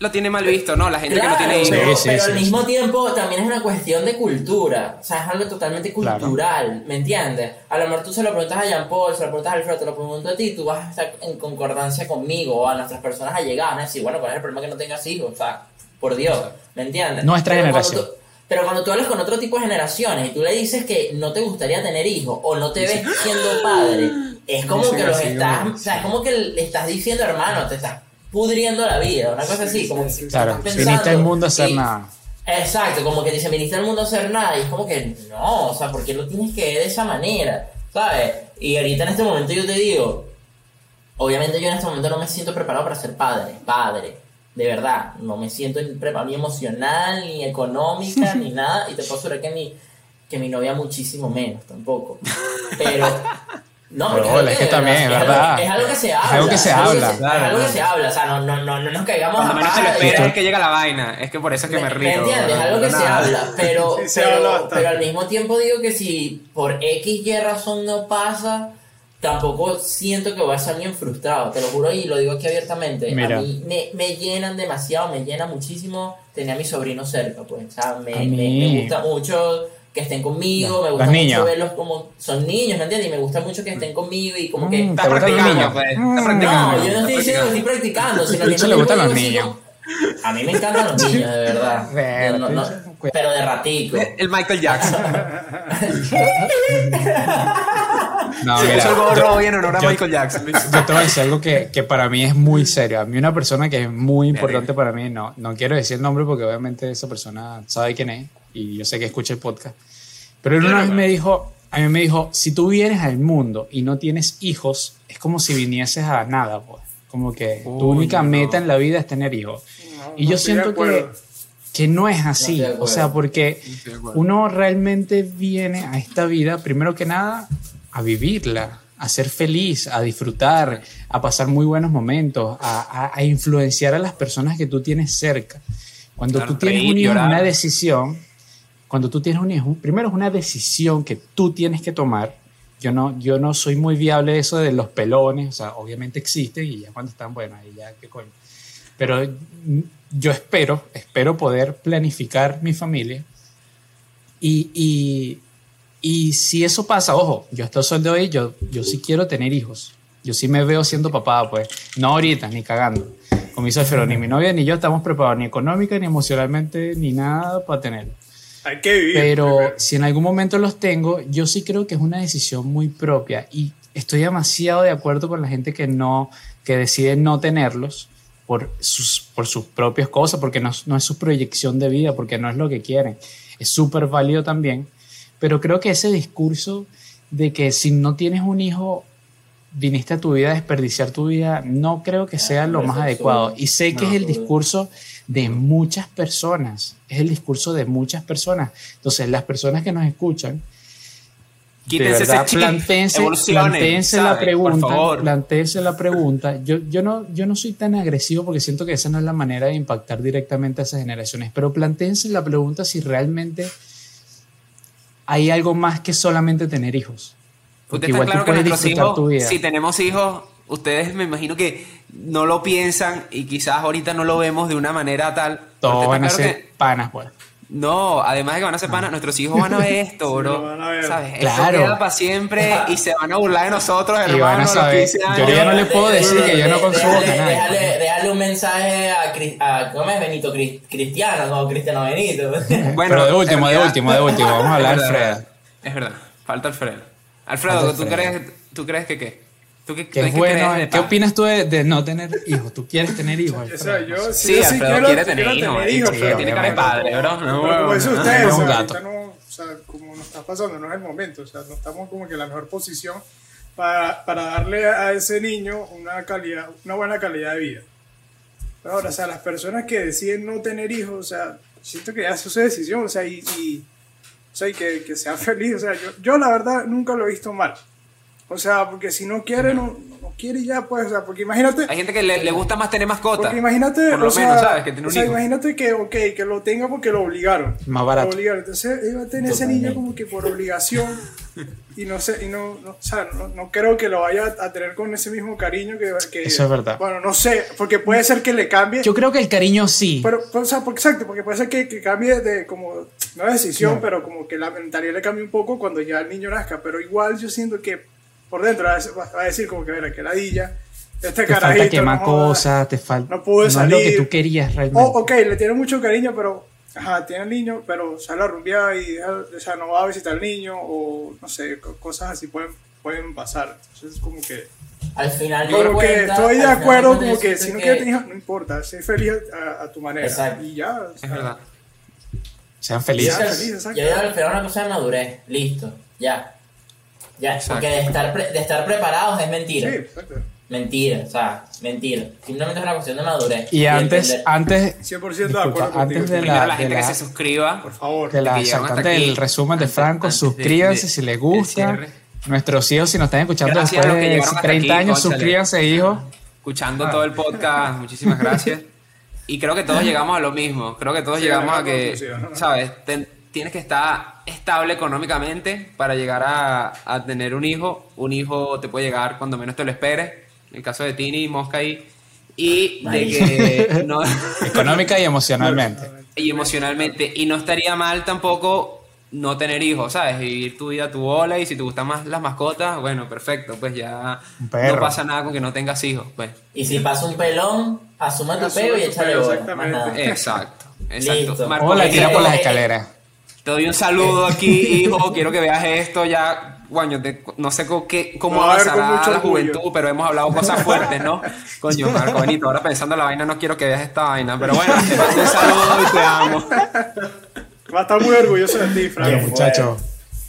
lo tiene mal visto, ¿no? La gente Claro, que no tiene hijos. pero, sí, pero sí, al sí. mismo tiempo también es una cuestión de cultura. O sea, es algo totalmente Claro. cultural, ¿me entiendes? A lo mejor tú se lo preguntas a Jean Paul, se lo preguntas a Alfredo, te lo pregunto a ti, tú vas a estar en concordancia conmigo o a nuestras personas allegadas, ¿no? decir, bueno, ¿cuál es el problema que no tengas hijos? O sea, por Dios, ¿me entiendes? Nuestra Pero generación. cuando tú- pero cuando tú hablas con otro tipo de generaciones y tú le dices que no te gustaría tener hijos o no te ves siendo padre es como que los estás, o sea, es como que le estás diciendo, hermano, te estás pudriendo la vida, una cosa así, como que. Claro, viniste al mundo a hacer y- nada. Exacto, como que dice, viniste al mundo a hacer nada, y es como que no, o sea, ¿por qué lo tienes que ver de esa manera? ¿Sabes? Y ahorita en este momento yo te digo, obviamente yo en este momento no me siento preparado para ser padre, padre, de verdad, no me siento preparado ni emocional, ni económica, ni [LAUGHS] nada, y te puedo asegurar que mi, que mi novia muchísimo menos, tampoco. Pero... [LAUGHS] No, porque Pero, es que de también, es verdad. algo- Es algo que se habla. algo que se habla, Es claro, algo que claro. se habla. O sea, no, no, no, no nos caigamos Cuando a menos te lo esperas es que llega la vaina. Es que por eso es que me, río. entiendes? Es algo que No, se habla, [LAUGHS] pero, Sí, se pero, pero al mismo tiempo digo que si por X y razón no pasa, tampoco siento que voy a alguien frustrado, te lo juro y lo digo aquí abiertamente. Mira. A mí me, me llenan demasiado, me llena muchísimo tener a mi sobrino cerca, pues. O sea, me, me- me gusta mucho que estén conmigo, me gusta mucho niños. verlos como son niños, ¿me entiendes? Y me gusta mucho que estén conmigo y como que... Mm, Estás ¿Te gustan los practicando, niños? pues. Mm. Estás practicando. No, yo no estoy diciendo que estoy practicando, sino que le gustan los niños. A mí me encantan los niños, de verdad. [LAUGHS] No, no, pues- pero de ratico. El Michael Jackson. No, mira, honor a yo- Michael Jackson. Yo te voy a decir algo que, que para mí es muy serio. A mí una persona que es muy importante para mí, no, no quiero decir el nombre porque obviamente esa persona sabe quién es y yo sé que escucha el podcast. Pero él una vez me dijo, a mí me dijo, si tú vienes al mundo y no tienes hijos, es como si vinieses a nada, pues. Como que tu Uy, única no. meta en la vida es tener hijos. No, Y no yo siento que, que no es así. O sea, porque uno realmente viene a esta vida, primero que nada, a vivirla, a ser feliz, a disfrutar, a pasar muy buenos momentos, a, a- a influenciar a las personas que tú tienes cerca. Cuando Claro, tú tienes reír, un hijo, llorar. una decisión, cuando tú tienes un hijo, primero es una decisión que tú tienes que tomar. Yo no, yo no soy muy viable eso de los pelones, o sea, obviamente existen y ya cuando están, bueno, ahí ya qué coño. Pero mm, yo espero, espero poder planificar mi familia y, y, y si eso pasa, ojo, yo hasta el sol de hoy, yo, yo sí quiero tener hijos. Yo sí me veo siendo papá, pues. No ahorita, ni cagando. Con mis pero ni mi novia ni yo estamos preparados, ni económica, ni emocionalmente, ni nada para tenerlo. Hay que vivir. Pero primero. si en algún momento los tengo, yo sí creo que es una decisión muy propia y estoy demasiado de acuerdo con la gente que no, que decide no tenerlos por sus, por sus propias cosas, porque no, no es su proyección de vida, porque no es lo que quieren. Es súper válido también, pero creo que ese discurso de que si no tienes un hijo, viniste a tu vida a desperdiciar tu vida, no creo que sea lo más adecuado. Y sé que es el discurso de muchas personas, es el discurso de muchas personas. Entonces, las personas que nos escuchan, Quítense verdad, plantéense la pregunta, favor. plantéense la pregunta. Yo, yo, no, yo no soy tan agresivo porque siento que esa no es la manera de impactar directamente a esas generaciones, pero plantéense la pregunta si realmente hay algo más que solamente tener hijos. Usted está claro que nuestros hijos, si tenemos hijos, ustedes me imagino que no lo piensan y quizás ahorita no lo vemos de una manera tal. Todos van a claro ser que- panas, pues. no, además de que van a ser panas, nuestros hijos van a ver esto, [LAUGHS] Sí, bro. lo van a ver. ¿Sabes? Claro. Esto queda para siempre y se van a burlar de nosotros, Y van a hermano, saber. 15 Yo ya no le puedo decir que yo no consumo déjale, canal. déjale, déjale un mensaje a, Cris- a ¿cómo es Benito? Cris- Cristiano, como Cristiano Benito. Bueno, Pero de último, de último, de último. Vamos a hablar de Es verdad, Alfredo. Es verdad, falta Alfredo. Alfredo, ¿tú. Crees, ¿tú crees que qué? ¿Tú qué, Qué bueno. crees ¿Qué opinas tú de, de no tener hijos? ¿Tú quieres tener hijos? O sea, yo sí, Sí, Alfredo quiero, quiere tener hijos, tener sí, hijos, sí, pero tiene cara de padre, bro. No, pero como dice no, usted, no, ahorita no, o sea, como nos está pasando, no es el momento, o sea, no estamos como que en la mejor posición para, para darle a ese niño una calidad, una buena calidad de vida. Pero ahora, o sea, las personas que deciden no tener hijos, o sea, siento que ya es su decisión, o sea, y, y, o y que, que sea [LAUGHS] feliz, o sea, yo, yo la verdad nunca lo he visto mal. O sea, porque si no quiere, no, quiere ya, pues, o sea, porque imagínate, Hay gente que le, le gusta más tener mascota. porque imagínate, Por lo o sea, menos, ¿sabes? Que tiene o un sea, hijo. imagínate que, ok, que lo tenga porque lo obligaron. Más barato. Lo obligaron. Entonces, él va a tener ese niño como que por obligación. y no sé, y no, no, o sea, no, no creo que lo vaya a tener con ese mismo cariño que, que- Eso es verdad. Bueno, no sé, porque puede ser que le cambie. Yo creo que el cariño sí. pero, o sea, porque, exacto, porque puede ser que, que cambie de como, no de decisión, pero como que la mentalidad le cambie un poco cuando ya el niño nazca. Pero igual yo siento que por dentro va a decir- como que, mira, que ladilla. Este te falta carajito. quemar no cosas, te falta. no pude es lo que salir. tú querías realmente. Oh, ok, le tiene mucho cariño, pero ajá, tiene al niño, pero sale a rumbear y deja- o sea, no va a visitar al niño o no sé, co- cosas así pueden pueden pasar. Entonces, como que. Al final Yo por creo que cuenta- estoy de acuerdo, como cuenta, que si no quieres tener hijos, no importa, sé feliz a, a tu manera. Exacto. Y ya. o sea, Es verdad. Sean felices. Ya, yo digo que al final una cosa de madurez, listo, ya. Ya, Exacto. porque de estar, pre- de estar preparados es mentira. Sí, exacto. Mentira, o sea, mentira. Simplemente es una cuestión de madurez. Y antes, entender. antes, 100% de disculpa, acuerdo antes contigo. de Primero la, la de gente que se suscriba. Por favor. de la del resumen de Franco, antes de- suscríbanse de- si les gusta. Nuestros hijos, si nos están escuchando Gracias después de llegaron hasta 30 aquí, años, cónchale. suscríbanse, hijos. escuchando todo el podcast. Muchísimas gracias. [LAUGHS] Y creo que todos llegamos a lo mismo. Creo que todos Sí, llegamos a que. ¿sabes? Ten- tienes que estar estable económicamente para llegar a, a tener un hijo. Un hijo te puede llegar cuando menos te lo esperes. En el caso de Tini, Mosca ahí. Y de que [LAUGHS] no, Económica y emocionalmente. [LAUGHS] y emocionalmente. Y no estaría mal tampoco no tener hijos, ¿sabes? Vivir tu vida a tu bola y si te gustan más las mascotas, bueno, perfecto, pues ya no pasa nada con que no tengas hijos, pues. Y si pasa un pelón, asuma tu pego y échale bola. Exactamente. Exacto, exacto. Listo. Marco, O la tira por las escaleras. Te doy un saludo aquí, hijo, quiero que veas esto ya. Guaño, te- no sé con qué, cómo con avanzará la orgullo. juventud, pero hemos hablado cosas fuertes, ¿no? [LAUGHS] Coño, Marco Benito, ahora pensando en la vaina, no quiero que veas esta vaina, pero bueno, [LAUGHS] te mando un saludo y te amo. Va a estar muy orgulloso de ti, Frank. Bien, muchachos.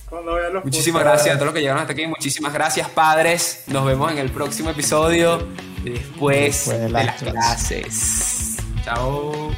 Cuando veas los Muchísimas gracias a todos los que llegaron hasta aquí. Muchísimas gracias, padres. Nos vemos en el próximo episodio después Después de de las las clases. Chao.